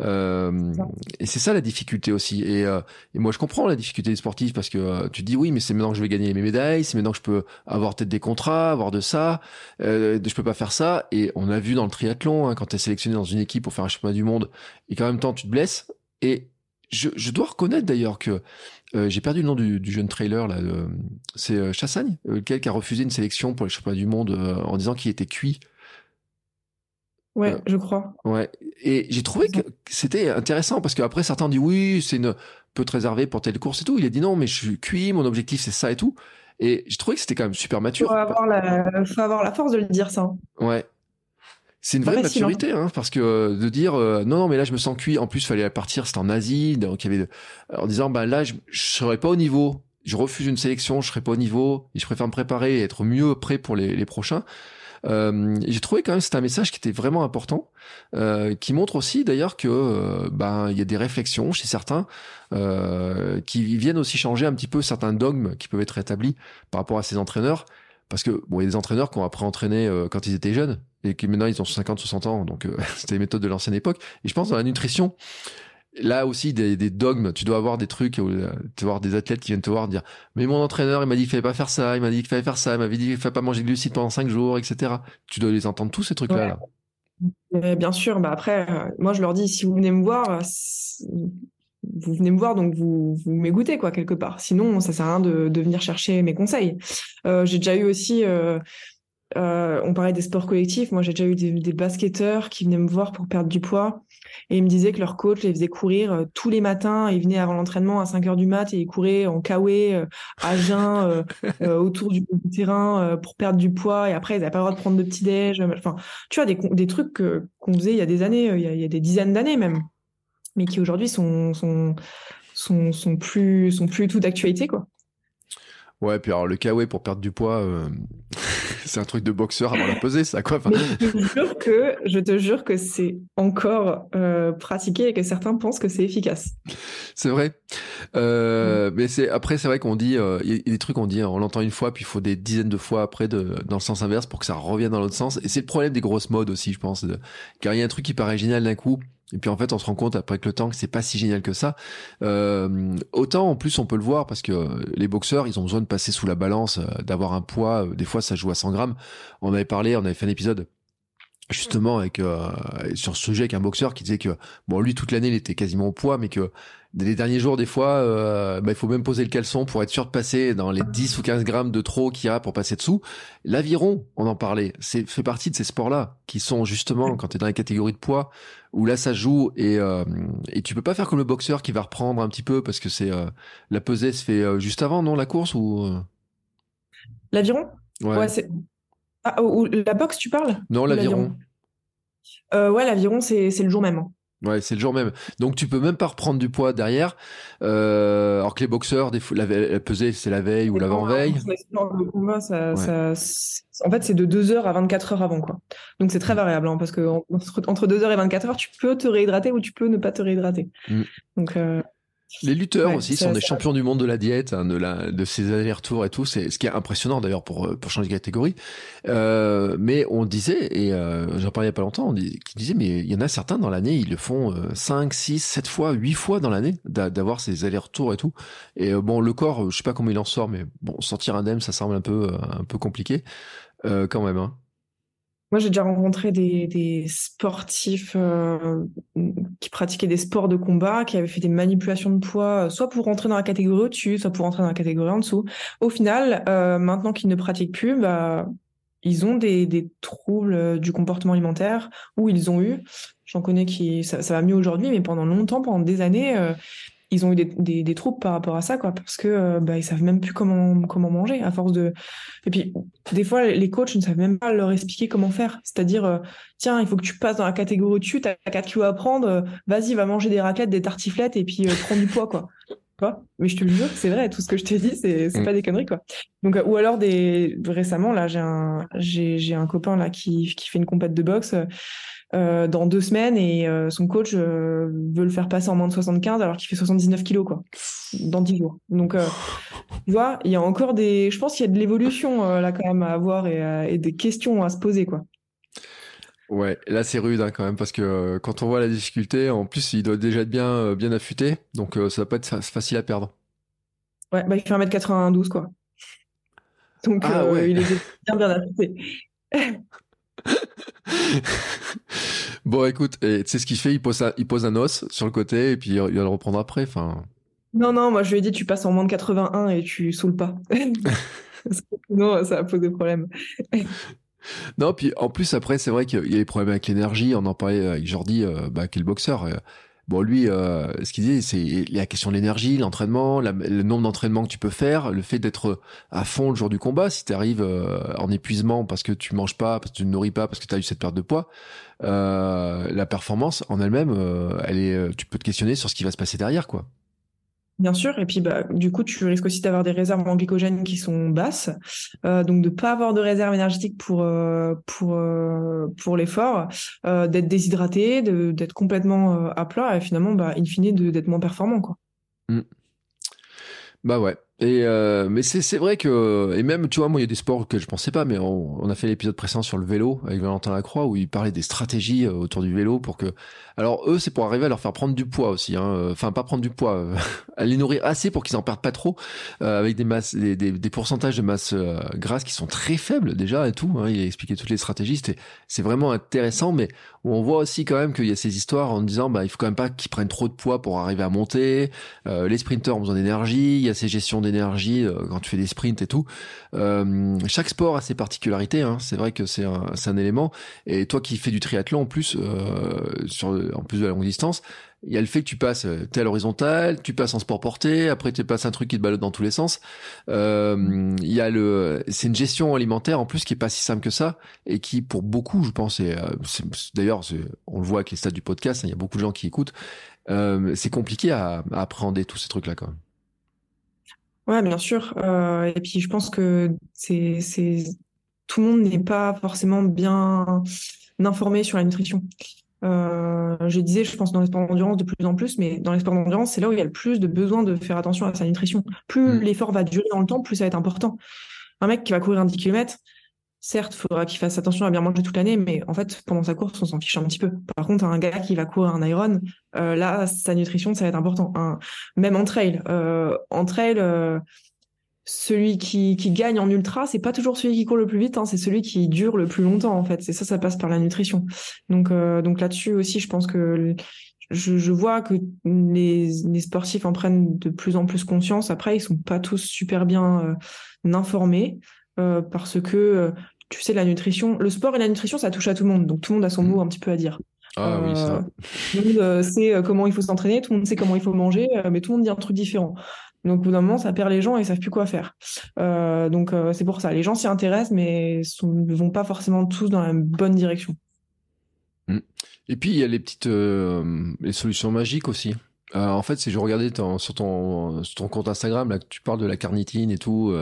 Euh, et c'est ça la difficulté aussi. Et, euh, et, moi, je comprends la difficulté des sportifs parce que euh, tu dis oui, mais c'est maintenant que je vais gagner mes médailles, c'est maintenant que je peux avoir peut-être des contrats, avoir de ça. Euh, je peux pas faire ça. Et on a vu dans le triathlon, hein, quand tu es sélectionné dans une équipe pour faire un championnat du monde et qu'en même temps tu te blesses et je, je, dois reconnaître d'ailleurs que euh, j'ai perdu le nom du, du jeune trailer là. c'est euh, Chassagne, euh, lequel qui a refusé une sélection pour les championnats du monde en disant qu'il était cuit. Ouais, je crois. Ouais. Et j'ai trouvé que c'était intéressant parce qu'après certains ont dit oui, c'est une peu réservé pour telle course et tout. Il a dit non, mais je suis cuit, mon objectif c'est ça et tout. Et j'ai trouvé que c'était quand même super mature. Faut avoir la, faut avoir la force de le dire ça. Ouais. C'est une vraie hein. maturité, hein, parce que euh, de dire euh, non non mais là je me sens cuit. En plus, fallait partir, c'était en Asie, donc il y avait en disant bah là je, je serais pas au niveau. Je refuse une sélection, je serais pas au niveau. Et je préfère me préparer et être mieux prêt pour les, les prochains. Euh, j'ai trouvé quand même c'est un message qui était vraiment important, euh, qui montre aussi d'ailleurs que euh, ben il y a des réflexions chez certains qui viennent aussi changer un petit peu certains dogmes qui peuvent être établis par rapport à ces entraîneurs parce que bon, il y a des entraîneurs qui ont appris à entraîner quand ils étaient jeunes et qui maintenant ils ont 50, 60 ans, donc c'était les méthodes de l'ancienne époque. Et je pense dans la nutrition, là aussi des, dogmes. Tu dois avoir des trucs, tu dois avoir des athlètes qui viennent te voir dire mais mon entraîneur il m'a dit qu'il fallait pas faire ça, il m'a dit qu'il fallait faire ça, il m'avait dit qu'il fallait pas manger de glucides pendant cinq jours, etc. Tu dois les entendre tous ces trucs là. Bien sûr, bah après, euh, moi je leur dis si vous venez me voir, vous venez me voir donc vous vous m'égoutez quoi quelque part. Sinon ça sert à rien de, de venir chercher mes conseils. Euh, j'ai déjà eu aussi euh, euh, on parlait des sports collectifs. Moi, j'ai déjà eu des, basketteurs qui venaient me voir pour perdre du poids et ils me disaient que leur coach les faisait courir euh, tous les matins. Ils venaient avant l'entraînement à 5 heures du mat et ils couraient en kawaii, euh, à jeun, autour du, terrain pour perdre du poids. Et après, ils n'avaient pas le droit de prendre de petit déj. Enfin, tu vois, des, des trucs qu'on faisait il y a des années, il y a, des dizaines d'années même, mais qui aujourd'hui sont, sont, sont, sont, plus, sont plus tout d'actualité, quoi. Ouais, puis alors le kawaii pour perdre du poids, c'est un truc de boxeur avant la pesée, ça quoi. je te jure que je te jure que c'est encore euh, pratiqué et que certains pensent que c'est efficace. C'est vrai. Euh, Mais c'est après c'est vrai qu'on dit euh, il y a des trucs on dit on l'entend une fois puis il faut des dizaines de fois après de, dans le sens inverse pour que ça revienne dans l'autre sens. Et c'est le problème des grosses modes aussi, je pense. De, car il y a un truc qui paraît génial d'un coup et puis en fait, on se rend compte après que le temps que c'est pas si génial que ça. Euh, autant en plus, on peut le voir parce que les boxeurs, ils ont besoin de passer sous la balance, euh, d'avoir un poids. Euh, des fois, ça joue à 100 grammes. On avait parlé, on avait fait un épisode justement avec sur ce sujet avec un boxeur qui disait que bon lui toute l'année il était quasiment au poids mais que les derniers jours des fois euh, bah, il faut même poser le caleçon pour être sûr de passer dans les 10 ou 15 grammes de trop qu'il y a pour passer dessous. L'aviron on en parlait c'est fait partie de ces sports là qui sont justement quand tu es dans la catégorie de poids où là ça joue et euh, et tu peux pas faire comme le boxeur qui va reprendre un petit peu parce que c'est euh, la pesée se fait juste avant non la course ou l'aviron? Ouais, c'est ah, ou, la boxe, tu parles? Non, l'aviron? Euh, ouais, l'aviron, c'est le jour même. Ouais, c'est le jour même. Donc tu peux même pas reprendre du poids derrière. Euh, alors que les boxeurs, des fois, la, pesée, c'est la veille ou l'avant-veille. en fait, c'est de 2 heures à 24 heures avant, quoi. Donc c'est très mm. variable, hein, parce que entre 2 heures et 24 heures, tu peux te réhydrater ou tu peux ne pas te réhydrater. Mm. Donc euh, les lutteurs aussi sont des champions du monde de la diète, hein, de, la, de ces allers-retours et tout. C'est ce qui est impressionnant d'ailleurs pour pour changer de catégorie. Euh, mais on disait et euh, j'en parlais il y a pas longtemps, on qui disait mais il y en a certains dans l'année ils le font 5, 6, 7 fois, 8 fois dans l'année d'avoir ces allers-retours et tout. Et euh, bon le corps, je sais pas comment il en sort, mais bon sortir indemne ça semble un peu un peu compliqué euh, quand même. Hein. Moi, j'ai déjà rencontré des, sportifs euh, qui pratiquaient des sports de combat, qui avaient fait des manipulations de poids, euh, soit pour rentrer dans la catégorie au-dessus, soit pour rentrer dans la catégorie en dessous. Au final, euh, maintenant qu'ils ne pratiquent plus, bah, ils ont des, troubles du comportement alimentaire ou ils ont eu. J'en connais qui ça, va mieux aujourd'hui, mais pendant longtemps, pendant des années, ils ont eu des, des, troubles par rapport à ça, quoi, parce que euh, bah, ils savent même plus comment comment manger à force de. Et puis des fois, les coachs ne savent même pas leur expliquer comment faire. C'est-à-dire, euh, tiens, il faut que tu passes dans la catégorie dessus, t'as 4 kilos à prendre, euh, vas-y, va manger des raclettes, des tartiflettes et puis prends du poids, quoi. Mais je te le jure, c'est vrai, tout ce que je t'ai dit, c'est c'est mm. pas des conneries, quoi. Donc, ou alors des récemment là, j'ai un j'ai j'ai un copain là qui qui fait une compète de boxe. Euh, dans deux semaines et euh, son coach euh, veut le faire passer en moins de 75 alors qu'il fait 79 kilos quoi dans 10 jours. Donc tu vois, il y a encore des je pense qu'il y a de l'évolution là quand même à avoir et, des questions à se poser quoi. Ouais, là c'est rude hein, quand même parce que quand on voit la difficulté, en plus il doit déjà être bien bien affûté, donc ça va pas être facile à perdre. Ouais, bah il fait 1m92 quoi. Donc ah, il est bien bien affûté. bon, écoute, tu sais ce qu'il fait? Il pose, il pose un os sur le côté et puis il va le reprendre après. Enfin. Non, non, moi je lui ai dit tu passes en moins de 81 et tu saoules pas. Non, ça va poser problème. non, puis en plus, après, c'est vrai qu'il y a des problèmes avec l'énergie. On en parlait avec Jordi, euh, bah, qui est le boxeur. Euh, Bon, lui, euh, ce qu'il dit, c'est la question de l'énergie, l'entraînement, le nombre d'entraînements que tu peux faire, le fait d'être à fond le jour du combat. Si tu arrives euh, en épuisement parce que tu manges pas, parce que tu ne nourris pas, parce que tu as eu cette perte de poids, euh, la performance en elle-même, elle est, tu peux te questionner sur ce qui va se passer derrière, quoi. Bien sûr, et puis bah, du coup, tu risques aussi d'avoir des réserves en glycogène qui sont basses, euh, donc de pas avoir de réserve énergétique pour euh, pour euh, pour l'effort, d'être déshydraté, d'être complètement à plat, et finalement, bah, in fine, d'être moins performant, quoi. Mmh. Bah ouais. Et euh, mais c'est vrai que et même tu vois moi il y a des sports que je pensais pas mais on, on a fait l'épisode précédent sur le vélo avec Valentin Lacroix où il parlait des stratégies euh, autour du vélo pour que alors eux c'est pour arriver à leur faire prendre du poids aussi hein. enfin pas prendre du poids euh, à les nourrir assez pour qu'ils en perdent pas trop euh, avec des masses des, des, des, pourcentages de masse euh, grasse qui sont très faibles déjà et tout hein. il a expliqué toutes les stratégies c'est vraiment intéressant mais on voit aussi quand même qu'il y a ces histoires en disant bah il faut quand même pas qu'ils prennent trop de poids pour arriver à monter les sprinteurs ont besoin d'énergie il y a ces gestions d'énergie énergie euh, quand tu fais des sprints et tout. Euh, chaque sport a ses particularités. Hein. C'est vrai que c'est un, un, élément. Et toi qui fais du triathlon en plus, euh, sur, en plus de la longue distance, il y a le fait que tu passes tel horizontal, tu passes en sport porté, après tu passes un truc qui te balade dans tous les sens. Euh, il y a le, c'est une gestion alimentaire en plus qui est pas si simple que ça et qui pour beaucoup, je pense, et d'ailleurs on le voit avec les stats du podcast, hein, il y a beaucoup de gens qui écoutent. Euh, c'est compliqué à, appréhender tous ces trucs là quand même. Ouais, bien sûr. Euh, et puis je pense que c'est tout le monde n'est pas forcément bien informé sur la nutrition. Euh, je disais, je pense dans les sports d'endurance de plus en plus, mais dans les sports d'endurance, c'est là où il y a le plus de besoin de faire attention à sa nutrition. Plus mmh. l'effort va durer dans le temps, plus ça va être important. Un mec qui va courir un 10 km, certes, il faudra qu'il fasse attention à bien manger toute l'année, mais en fait, pendant sa course, on s'en fiche un petit peu. Par contre, un gars qui va courir un Iron, euh, là, sa nutrition, ça va être important. Un, même en trail. Euh, en trail, celui qui, qui, gagne en ultra, c'est pas toujours celui qui court le plus vite, hein, c'est celui qui dure le plus longtemps, en fait. C'est ça, ça passe par la nutrition. Donc, euh, donc là-dessus aussi, je pense que je, je vois que les, les, sportifs en prennent de plus en plus conscience. Après, ils sont pas tous super bien euh, informés. Euh, parce que tu sais, la nutrition, le sport et la nutrition, ça touche à tout le monde. Donc tout le monde a son mot un petit peu à dire. Ah oui, ça. Euh, tout le monde euh, sait euh, comment il faut s'entraîner, tout le monde sait comment il faut manger, mais tout le monde dit un truc différent. Donc au bout d'un moment, ça perd les gens et ils savent plus quoi faire. Euh, donc c'est pour ça. Les gens s'y intéressent, mais ne vont pas forcément tous dans la bonne direction. Mmh. Et puis il y a les petites les solutions magiques aussi. en fait, si je regardais sur, ton, sur ton compte Instagram, là, tu parles de la carnitine et tout,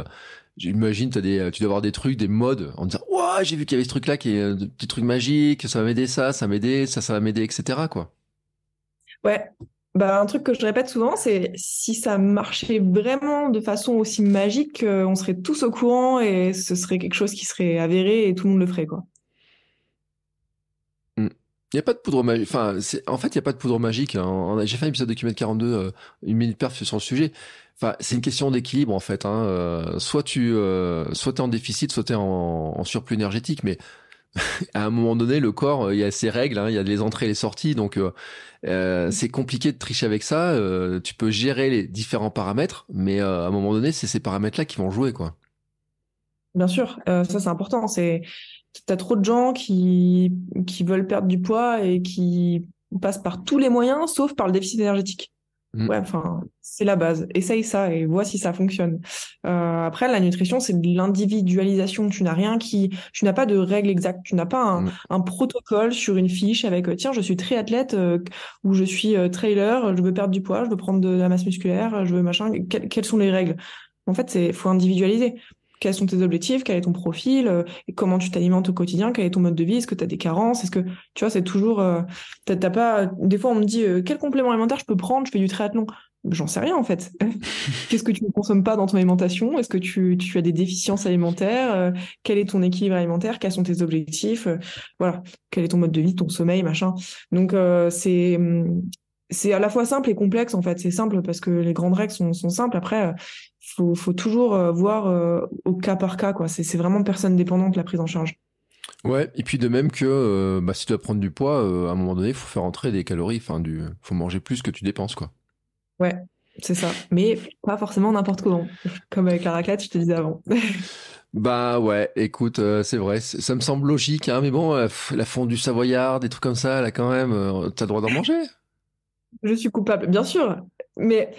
J'imagine, tu dois avoir des trucs, des modes en disant, ouais, j'ai vu qu'il y avait ce truc-là qui est des petits trucs magiques, ça va m'aider ça, ça va m'aider, ça, ça va m'aider, etc. Quoi. Ouais. Bah, un truc que je répète souvent, c'est si ça marchait vraiment de façon aussi magique, on serait tous au courant et ce serait quelque chose qui serait avéré et tout le monde le ferait, quoi. Hmm. Il n'y a pas de poudre magique. En fait, il n'y a pas de poudre magique. J'ai fait un épisode de Kilomètre 42, euh, une minute perf sur le sujet. Enfin, c'est une question d'équilibre en fait. Hein. Euh, soit tu, euh, soit es en déficit, soit tu es en, en, surplus énergétique. Mais à un moment donné, le corps, euh, il y a ses règles, hein, il y a les entrées et les sorties, donc euh, c'est compliqué de tricher avec ça. tu peux gérer les différents paramètres, mais à un moment donné, c'est ces paramètres-là qui vont jouer, quoi. Bien sûr, ça c'est important. C'est t'as trop de gens qui qui veulent perdre du poids et qui passent par tous les moyens, sauf par le déficit énergétique. Mm. Ouais, enfin, c'est la base. Essaye ça et vois si ça fonctionne. Euh, après, la nutrition, c'est de l'individualisation. Tu n'as rien qui, tu n'as pas de règles exactes. Tu n'as pas un, mm. un, protocole sur une fiche avec, euh, tiens, je suis triathlète euh, ou je suis euh, trailer, je veux perdre du poids, je veux prendre de la masse musculaire, je veux machin. quelles sont les règles? En fait, c'est faut individualiser quels sont tes objectifs, quel est ton profil, euh, comment tu t'alimentes au quotidien, quel est ton mode de vie, est-ce que tu as des carences, est-ce que, tu vois, c'est toujours, euh, t'as pas, des fois on me dit, euh, quel complément alimentaire je peux prendre, je fais du triathlon. J'en sais rien en fait. Qu'est-ce que tu ne consommes pas dans ton alimentation? Est-ce que tu, tu, as des déficiences alimentaires? Quel est ton équilibre alimentaire? Quels sont tes objectifs? Voilà. Quel est ton mode de vie, ton sommeil, machin? Donc c'est hum, c'est à la fois simple et complexe en fait. C'est simple parce que les grandes règles sont, sont simples. Après, faut, faut toujours euh, voir euh, au cas par cas, quoi. C'est vraiment personne dépendante la prise en charge. Ouais, et puis de même que euh, bah, si tu dois prendre du poids, à un moment donné, il faut faire entrer des calories, enfin, du, faut manger plus que tu dépenses, quoi. Ouais, c'est ça. Mais pas forcément n'importe comment. Comme avec la raclette, je te disais avant. bah ouais, écoute, c'est vrai, ça me semble logique, hein, mais bon, la fondue savoyarde, des trucs comme ça, là, quand même, t'as le droit d'en manger. Je suis coupable, bien sûr. Mais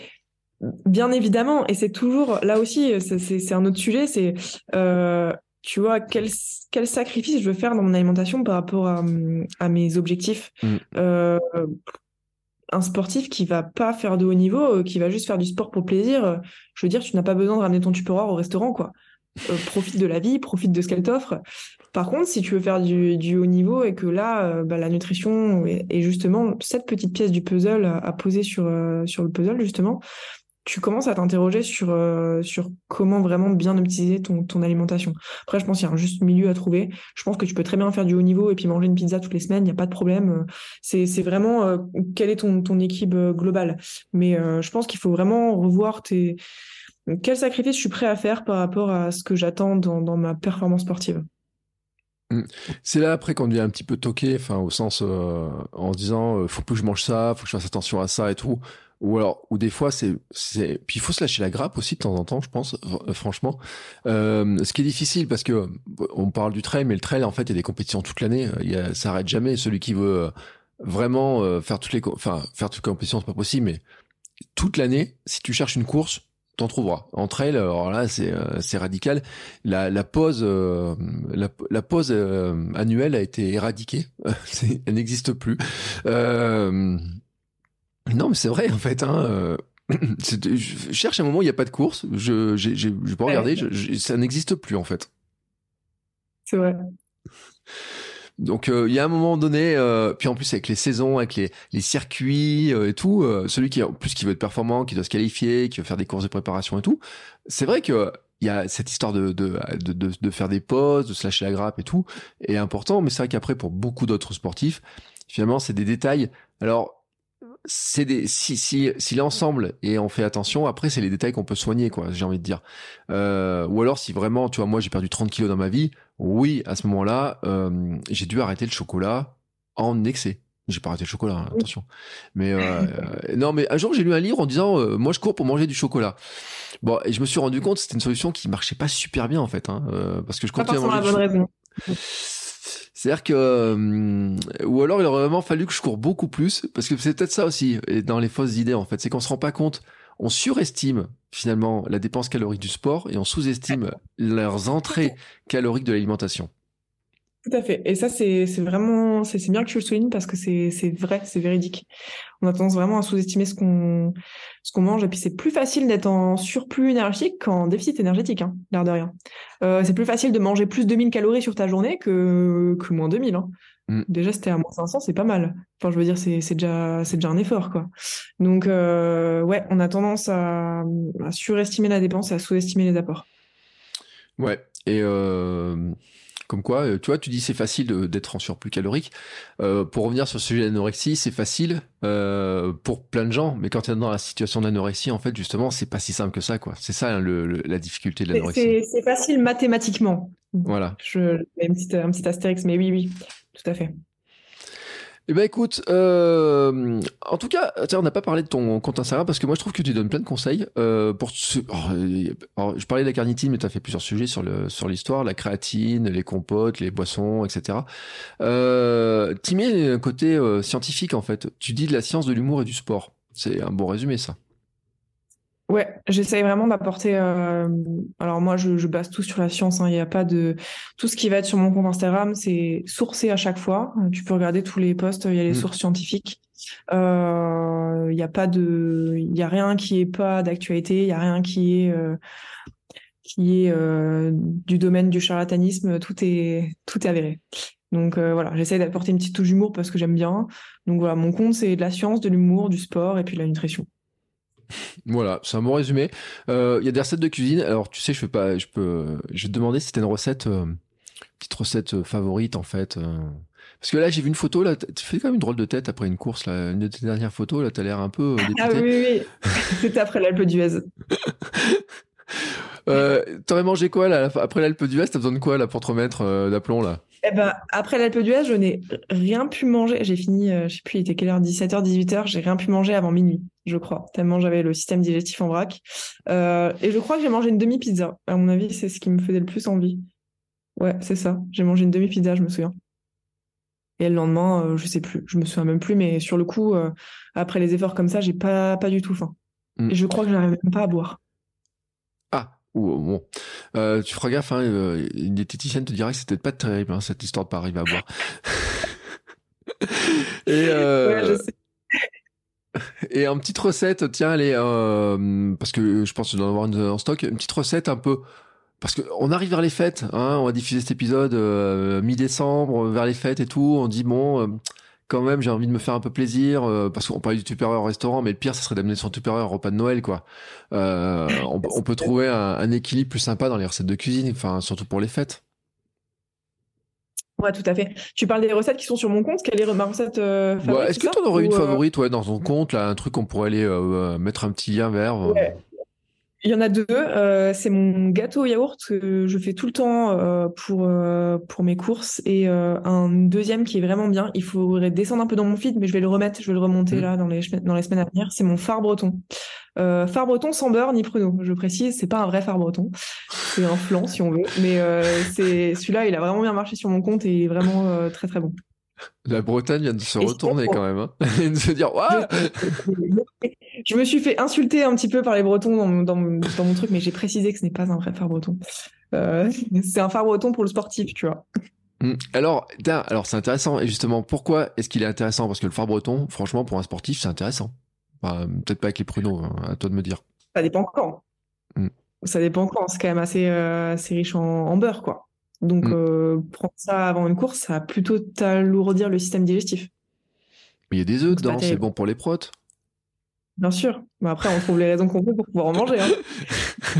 Bien évidemment, et c'est toujours là aussi, c'est un autre sujet, c'est euh, tu vois quel, quel sacrifice je veux faire dans mon alimentation par rapport à, à mes objectifs. Mm. Euh, un sportif qui va pas faire de haut niveau, euh, qui va juste faire du sport pour plaisir, je veux dire, tu n'as pas besoin de ramener ton tupperware au restaurant, quoi. profite de la vie, profite de ce qu'elle t'offre. Par contre, si tu veux faire du, du haut niveau et que là, bah, la nutrition est, justement cette petite pièce du puzzle à, poser sur, sur le puzzle, justement, tu commences à t'interroger sur, euh, comment vraiment bien optimiser ton, alimentation. Après, je pense qu'il y a un juste milieu à trouver. Je pense que tu peux très bien faire du haut niveau et puis manger une pizza toutes les semaines, il n'y a pas de problème. C'est, vraiment euh, quelle est ton, ton équipe euh, globale. Mais je pense qu'il faut vraiment revoir tes... Quel sacrifice je suis prêt à faire par rapport à ce que j'attends dans, ma performance sportive. Mmh. C'est là après qu'on devient un petit peu toqué, au sens en disant faut que je mange ça, faut que je fasse attention à ça et tout ou alors ou des fois c'est c'est puis il faut se lâcher la grappe aussi de temps en temps je pense euh, franchement. Euh, ce qui est difficile parce que on parle du trail mais le trail en fait il y a des compétitions toute l'année il y a, ça arrête jamais. Celui qui veut euh, vraiment euh, faire toutes les enfin faire toutes les compétitions c'est pas possible mais toute l'année si tu cherches une course t'en trouveras. En trail alors là c'est c'est radical. La la pause la, la pause annuelle a été éradiquée. Elle n'existe plus. Euh, non, mais c'est vrai, en fait. Hein, euh, je cherche un moment où il n'y a pas de course. Je n'ai pas regardé. ça n'existe plus, en fait. C'est vrai. Donc euh, il y a un moment donné, euh, puis en plus avec les saisons, avec les, les circuits et tout, celui qui en plus qui veut être performant, qui doit se qualifier, qui veut faire des courses de préparation et tout, c'est vrai que il y a cette histoire de de, de, de, de, faire des pauses, de se lâcher la grappe et tout, est important. Mais c'est vrai qu'après pour beaucoup d'autres sportifs, finalement c'est des détails. Alors c'est des si si si l'ensemble et on fait attention après c'est les détails qu'on peut soigner quoi j'ai envie de dire. Euh, ou alors si vraiment tu vois moi j'ai perdu 30 kilos dans ma vie oui à ce moment-là euh, j'ai dû arrêter le chocolat en excès. J'ai pas arrêté le chocolat hein, attention. Mais euh, non mais un jour j'ai lu un livre en disant euh, moi je cours pour manger du chocolat. Bon et je me suis rendu compte c'était une solution qui marchait pas super bien en fait hein, euh, parce que je continuais à manger la bonne raison. C'est-à-dire que, euh, ou alors il aurait vraiment fallu que je cours beaucoup plus, parce que c'est peut-être ça aussi, dans les fausses idées en fait, c'est qu'on se rend pas compte, on surestime finalement la dépense calorique du sport et on sous-estime leurs entrées caloriques de l'alimentation. Tout à fait. Et ça, c'est vraiment, c'est bien que tu le soulignes parce que c'est vrai, c'est véridique. On a tendance vraiment à sous-estimer ce qu'on ce qu'on mange. Et puis, c'est plus facile d'être en surplus énergétique qu'en déficit énergétique, hein, l'air de rien. Euh, c'est plus facile de manger plus de 2000 calories sur ta journée que, que moins 2000. Hein. Mm. Déjà, c'était à moins 500, c'est pas mal. Enfin, je veux dire, c'est déjà, déjà un effort, quoi. Donc, euh, ouais, on a tendance à, à surestimer la dépense et à sous-estimer les apports. Ouais. Et euh, comme quoi, euh, tu vois, tu dis c'est facile d'être en surplus calorique. Euh, pour revenir sur le sujet de l'anorexie, c'est facile euh, pour plein de gens, mais quand tu es dans la situation d'anorexie, en fait, justement, c'est pas si simple que ça, quoi. C'est ça hein, le, la difficulté de l'anorexie. C'est facile mathématiquement. Voilà. Je mets un petit, un petit astérix, mais oui, oui, tout à fait. Eh ben écoute, euh, en tout cas, on n'a pas parlé de ton compte Instagram parce que moi je trouve que tu donnes plein de conseils euh, pour. Oh, je parlais de la carnitine, mais tu as fait plusieurs sujets sur le sur l'histoire, la créatine, les compotes, les boissons, etc. Euh, tu mets un côté euh, scientifique en fait. Tu dis de la science de l'humour et du sport. C'est un bon résumé ça. Ouais, j'essaye vraiment d'apporter. Euh... Alors moi, je, je, base tout sur la science. Hein. Il n'y a pas de tout ce qui va être sur mon compte Instagram, c'est sourcé à chaque fois. Tu peux regarder tous les posts. Il y a les mmh. sources scientifiques. Euh... Il n'y a pas de, il y a rien qui est pas d'actualité. Il y a rien qui est euh... qui est euh, du domaine du charlatanisme. Tout est tout est avéré. Donc euh, voilà, j'essaie d'apporter une petite touche d'humour parce que j'aime bien. Donc voilà, mon compte c'est de la science, de l'humour, du sport et puis de la nutrition. Voilà, c'est un bon résumé. Euh, il y a des recettes de cuisine. Alors, tu sais, je fais pas, je peux, je vais te demander si c'était une recette, euh, petite recette euh, favorite en fait. Parce que là, j'ai vu une photo, là, tu fais quand même une drôle de tête après une course, là. Une de tes dernières photos, là, t'as l'air un peu. ah oui, oui, oui. C'était après l'Alpe d'Huez. T'aurais mangé quoi, là, après l'Alpe d'Huez? T'as besoin de quoi, là, pour te remettre d'aplomb, là? Eh ben, après l'Alpe d'Huez, je n'ai rien pu manger. J'ai fini, je sais plus, il était quelle heure 17h, 18h. J'ai rien pu manger avant minuit je crois, tellement j'avais le système digestif en vrac. Euh, et je crois que j'ai mangé une demi-pizza. À mon avis, c'est ce qui me faisait le plus envie. Ouais, c'est ça. J'ai mangé une demi-pizza, je me souviens. Et le lendemain, euh, je sais plus, je me souviens même plus, mais sur le coup, euh, après les efforts comme ça, j'ai pas, pas du tout faim. Mm. Et je crois que je n'arrive même pas à boire. Ou bon. tu feras gaffe, hein, une diététicienne te dirait que c'était pas terrible, hein, cette histoire de pas arriver à boire. Et ouais, je sais. Et en petite recette, tiens, allez, euh, parce que je pense que je dois en avoir une en stock, une petite recette un peu. Parce qu'on arrive vers les fêtes, hein, on va diffuser cet épisode euh, mi-décembre, vers les fêtes et tout. On dit, bon, euh, quand même, j'ai envie de me faire un peu plaisir, euh, parce qu'on parle du supérieur au restaurant, mais le pire, ça serait d'amener son supérieur au repas de Noël, quoi. Euh, on, peut trouver un, équilibre plus sympa dans les recettes de cuisine, enfin, surtout pour les fêtes. Ouais, tout à fait. Tu parles des recettes qui sont sur mon compte. Quelle est ma recette euh, favorite Est-ce que tu en aurais une favorite ouais, dans ton compte, là, un truc qu'on pourrait aller mettre un petit lien vers il y en a deux. Euh, c'est mon gâteau au yaourt que je fais tout le temps euh, pour euh, pour mes courses et un deuxième qui est vraiment bien. Il faudrait descendre un peu dans mon feed, mais je vais le remettre, je vais le remonter mmh. là dans les dans les semaines à venir. C'est mon phare breton. phare breton sans beurre ni pruneau. Je précise, c'est pas un vrai phare breton. C'est un flan si on veut, mais c'est celui-là, il a vraiment bien marché sur mon compte et il est vraiment très très bon. La Bretagne vient de se retourner quand même, hein de se dire Je me suis fait insulter un petit peu par les Bretons dans, mon truc, mais j'ai précisé que ce n'est pas un vrai phare breton. Euh, c'est un phare breton pour le sportif, tu vois. Hum, alors, alors c'est intéressant. Et justement, pourquoi est-ce qu'il est intéressant? Parce que le phare breton, franchement, pour un sportif, c'est intéressant. Peut-être pas avec les pruneaux, hein, à toi de me dire. Ça dépend quand. Hum. Ça dépend quand. C'est quand même assez, euh, assez riche en beurre, quoi. Donc, mm. euh, prendre ça avant une course, ça va plutôt t'alourdir le système digestif. Mais il y a des œufs dedans, c'est bon pour les protes. Bien sûr. Mais après, on trouve les raisons qu'on peut pour pouvoir en manger. Hein.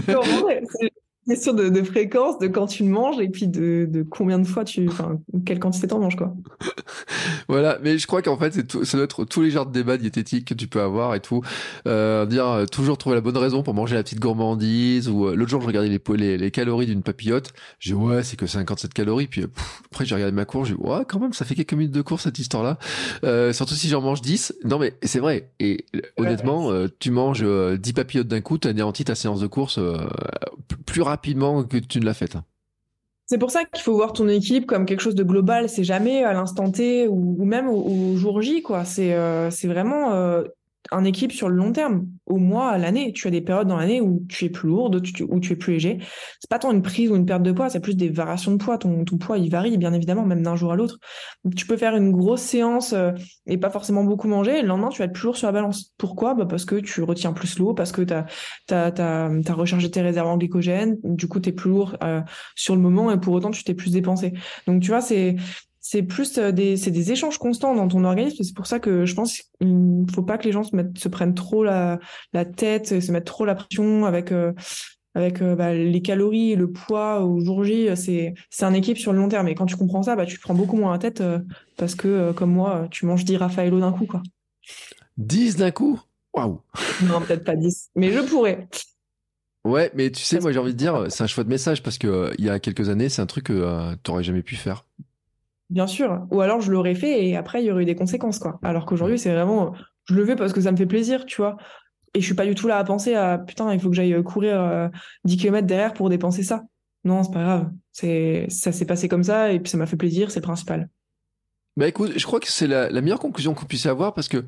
question de, de, fréquence, de quand tu le manges et puis de, de combien de fois tu, enfin, quelle quantité t'en manges, quoi. voilà. Mais je crois qu'en fait, c'est ça doit être tous les genres de débats diététiques que tu peux avoir et tout. Euh, dire, euh, toujours trouver la bonne raison pour manger la petite gourmandise ou euh, l'autre jour, je regardais les, les, les calories d'une papillote. J'ai dit, ouais, c'est que 57 calories. Puis après, j'ai regardé ma course. J'ai dit, ouais, quand même, ça fait quelques minutes de course, cette histoire-là. Euh, surtout si j'en mange 10. Non, mais c'est vrai. Et honnêtement, tu manges 10 papillotes d'un coup, tu anéantis ta séance de course plus rapidement que tu ne l'as faite. C'est pour ça qu'il faut voir ton équipe comme quelque chose de global. C'est jamais à l'instant T ou, même au, jour J, quoi. C'est euh, vraiment euh, un équipe sur le long terme, au mois, à l'année. Tu as des périodes dans l'année où tu es plus lourde, où tu es plus léger. C'est pas tant une prise ou une perte de poids, c'est plus des variations de poids. Ton, ton poids, il varie, bien évidemment, même d'un jour à l'autre. Tu peux faire une grosse séance euh, et pas forcément beaucoup manger, le lendemain, tu vas être plus lourd sur la balance. Pourquoi? Bah Parce que tu retiens plus l'eau, parce que tu as, as, rechargé tes réserves en glycogène, du coup, tu es plus lourd euh, sur le moment, et pour autant, tu t'es plus dépensé. Donc, tu vois, c'est c'est plus euh, des, c'est des échanges constants dans ton organisme. C'est pour ça que je pense qu'il ne faut pas que les gens se, mettent, se prennent trop la, la tête, se mettent trop la pression avec, euh, avec euh, bah, les calories, le poids au jour J. C'est, c'est un équipe sur le long terme. Et quand tu comprends ça, bah, tu te prends beaucoup moins la tête parce que, comme moi, tu manges 10 Raffaello d'un coup. Quoi. 10 d'un coup? Waouh Non, peut-être pas 10, mais je pourrais. Ouais, mais tu sais, moi j'ai envie de dire, c'est un choix de message parce que il y a quelques années, c'est un truc que tu n'aurais jamais pu faire. Bien sûr. Ou alors je l'aurais fait et après il y aurait eu des conséquences, quoi. Alors qu'aujourd'hui, c'est vraiment, je le fais parce que ça me fait plaisir, tu vois. Et je suis pas du tout là à penser à putain, il faut que j'aille euh, courir 10 euh, km derrière pour dépenser ça. Non, c'est pas grave. Ça s'est passé comme ça et puis ça m'a fait plaisir, c'est principal. Bah écoute, je crois que c'est la, meilleure conclusion qu'on puisse avoir parce que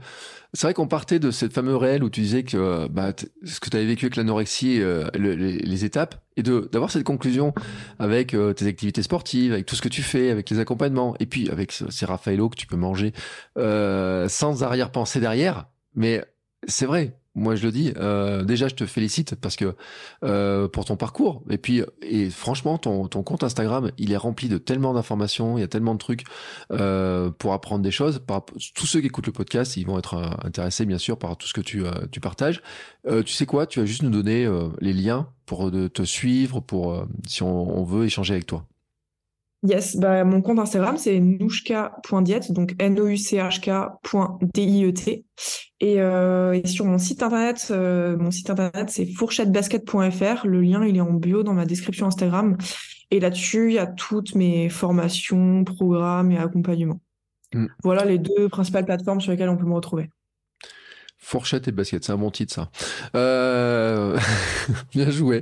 c'est vrai qu'on partait de cette fameuse réelle où tu disais que euh, bah, ce que tu avais vécu avec l'anorexie, euh, les, étapes, et de d'avoir cette conclusion avec euh, tes activités sportives, avec tout ce que tu fais, avec les accompagnements, et puis avec ces Raffaello que tu peux manger sans arrière-pensée derrière. Mais c'est vrai, moi je le dis. Euh, déjà, je te félicite parce que euh, pour ton parcours. Et puis, et franchement, ton, ton compte Instagram, il est rempli de tellement d'informations. Il y a tellement de trucs euh, pour apprendre des choses. Par, tous ceux qui écoutent le podcast, ils vont être intéressés, bien sûr, par tout ce que tu, tu partages. Tu sais quoi? Tu vas juste nous donner les liens pour de, te suivre, pour si on veut échanger avec toi. Yes, bah, mon compte Instagram, c'est nouchka.diet, donc N-O-U-C-H-K.D-I-E-T. Et, euh, et, sur mon site internet, euh, mon site internet, c'est fourchettebasket.fr. Le lien, il est en bio dans ma description Instagram. Et là-dessus, il y a toutes mes formations, programmes et accompagnements. Mm. Voilà les deux principales plateformes sur lesquelles on peut me retrouver. Fourchette et basket, c'est un bon titre, ça. Euh... Bien joué.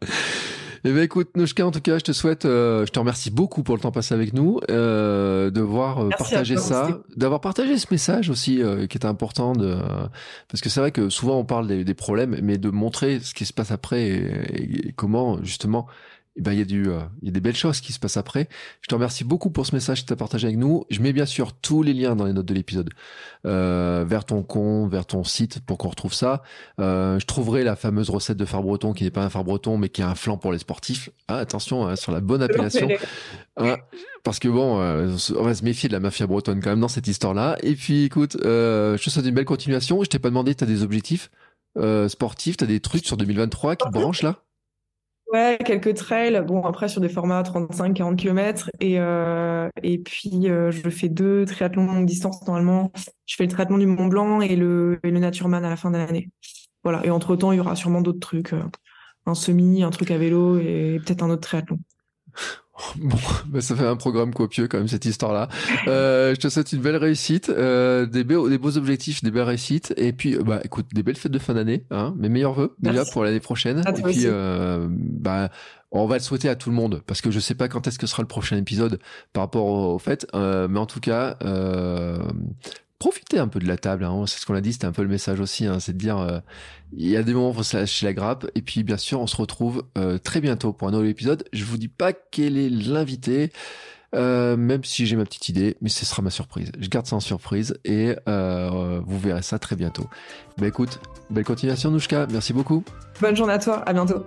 Eh bien, écoute, Nouchka, en tout cas, je te souhaite, euh, je te remercie beaucoup pour le temps passé avec nous, euh, de voir euh, partager ça, d'avoir partagé ce message aussi, euh, qui est important de, parce que c'est vrai que souvent on parle des, des, problèmes, mais de montrer ce qui se passe après et, et comment justement eh ben, il y a du, euh, il y a des belles choses qui se passent après. Je te remercie beaucoup pour ce message que tu as partagé avec nous. Je mets bien sûr tous les liens dans les notes de l'épisode, euh, vers ton compte, vers ton site pour qu'on retrouve ça. Euh, je trouverai la fameuse recette de phare breton qui n'est pas un phare breton mais qui est un flan pour les sportifs. Ah, attention hein, sur la bonne appellation. Ah, parce que bon, euh, on va se méfier de la mafia bretonne quand même dans cette histoire-là. Et puis écoute, euh, je te souhaite une belle continuation. Je t'ai pas demandé, tu as des objectifs sportifs, tu as des trucs sur 2023 qui te branchent là? Ouais, quelques trails. Bon, après, sur des formats 35-40 km. Et, euh, et puis, euh, je fais deux triathlons longue distance normalement. Je fais le traitement du Mont Blanc et le, et le Natureman à la fin de l'année. Voilà. Et entre-temps, il y aura sûrement d'autres trucs. Euh, un semi, un truc à vélo et peut-être un autre triathlon. Bon, bah ça fait un programme copieux quand même cette histoire-là. Euh, je te souhaite une belle réussite, euh, des, beaux, des beaux objectifs, des belles réussites, et puis bah écoute, des belles fêtes de fin d'année, hein, mes meilleurs vœux déjà pour l'année prochaine. et puis euh, bah on va le souhaiter à tout le monde parce que je sais pas quand est-ce que sera le prochain épisode par rapport au, fait, euh, mais en tout cas. Euh, profitez un peu de la table. Hein. C'est ce qu'on a dit, c'était un peu le message aussi. Hein. C'est de dire, euh, il y a des moments où il faut se lâcher la grappe. Et puis, bien sûr, on se retrouve euh, très bientôt pour un nouvel épisode. Je vous dis pas quel est l'invité. Euh, même si j'ai ma petite idée, mais ce sera ma surprise. Je garde ça en surprise et vous verrez ça très bientôt. Bah écoute, belle continuation Nouchka, merci beaucoup. Bonne journée à toi, à bientôt.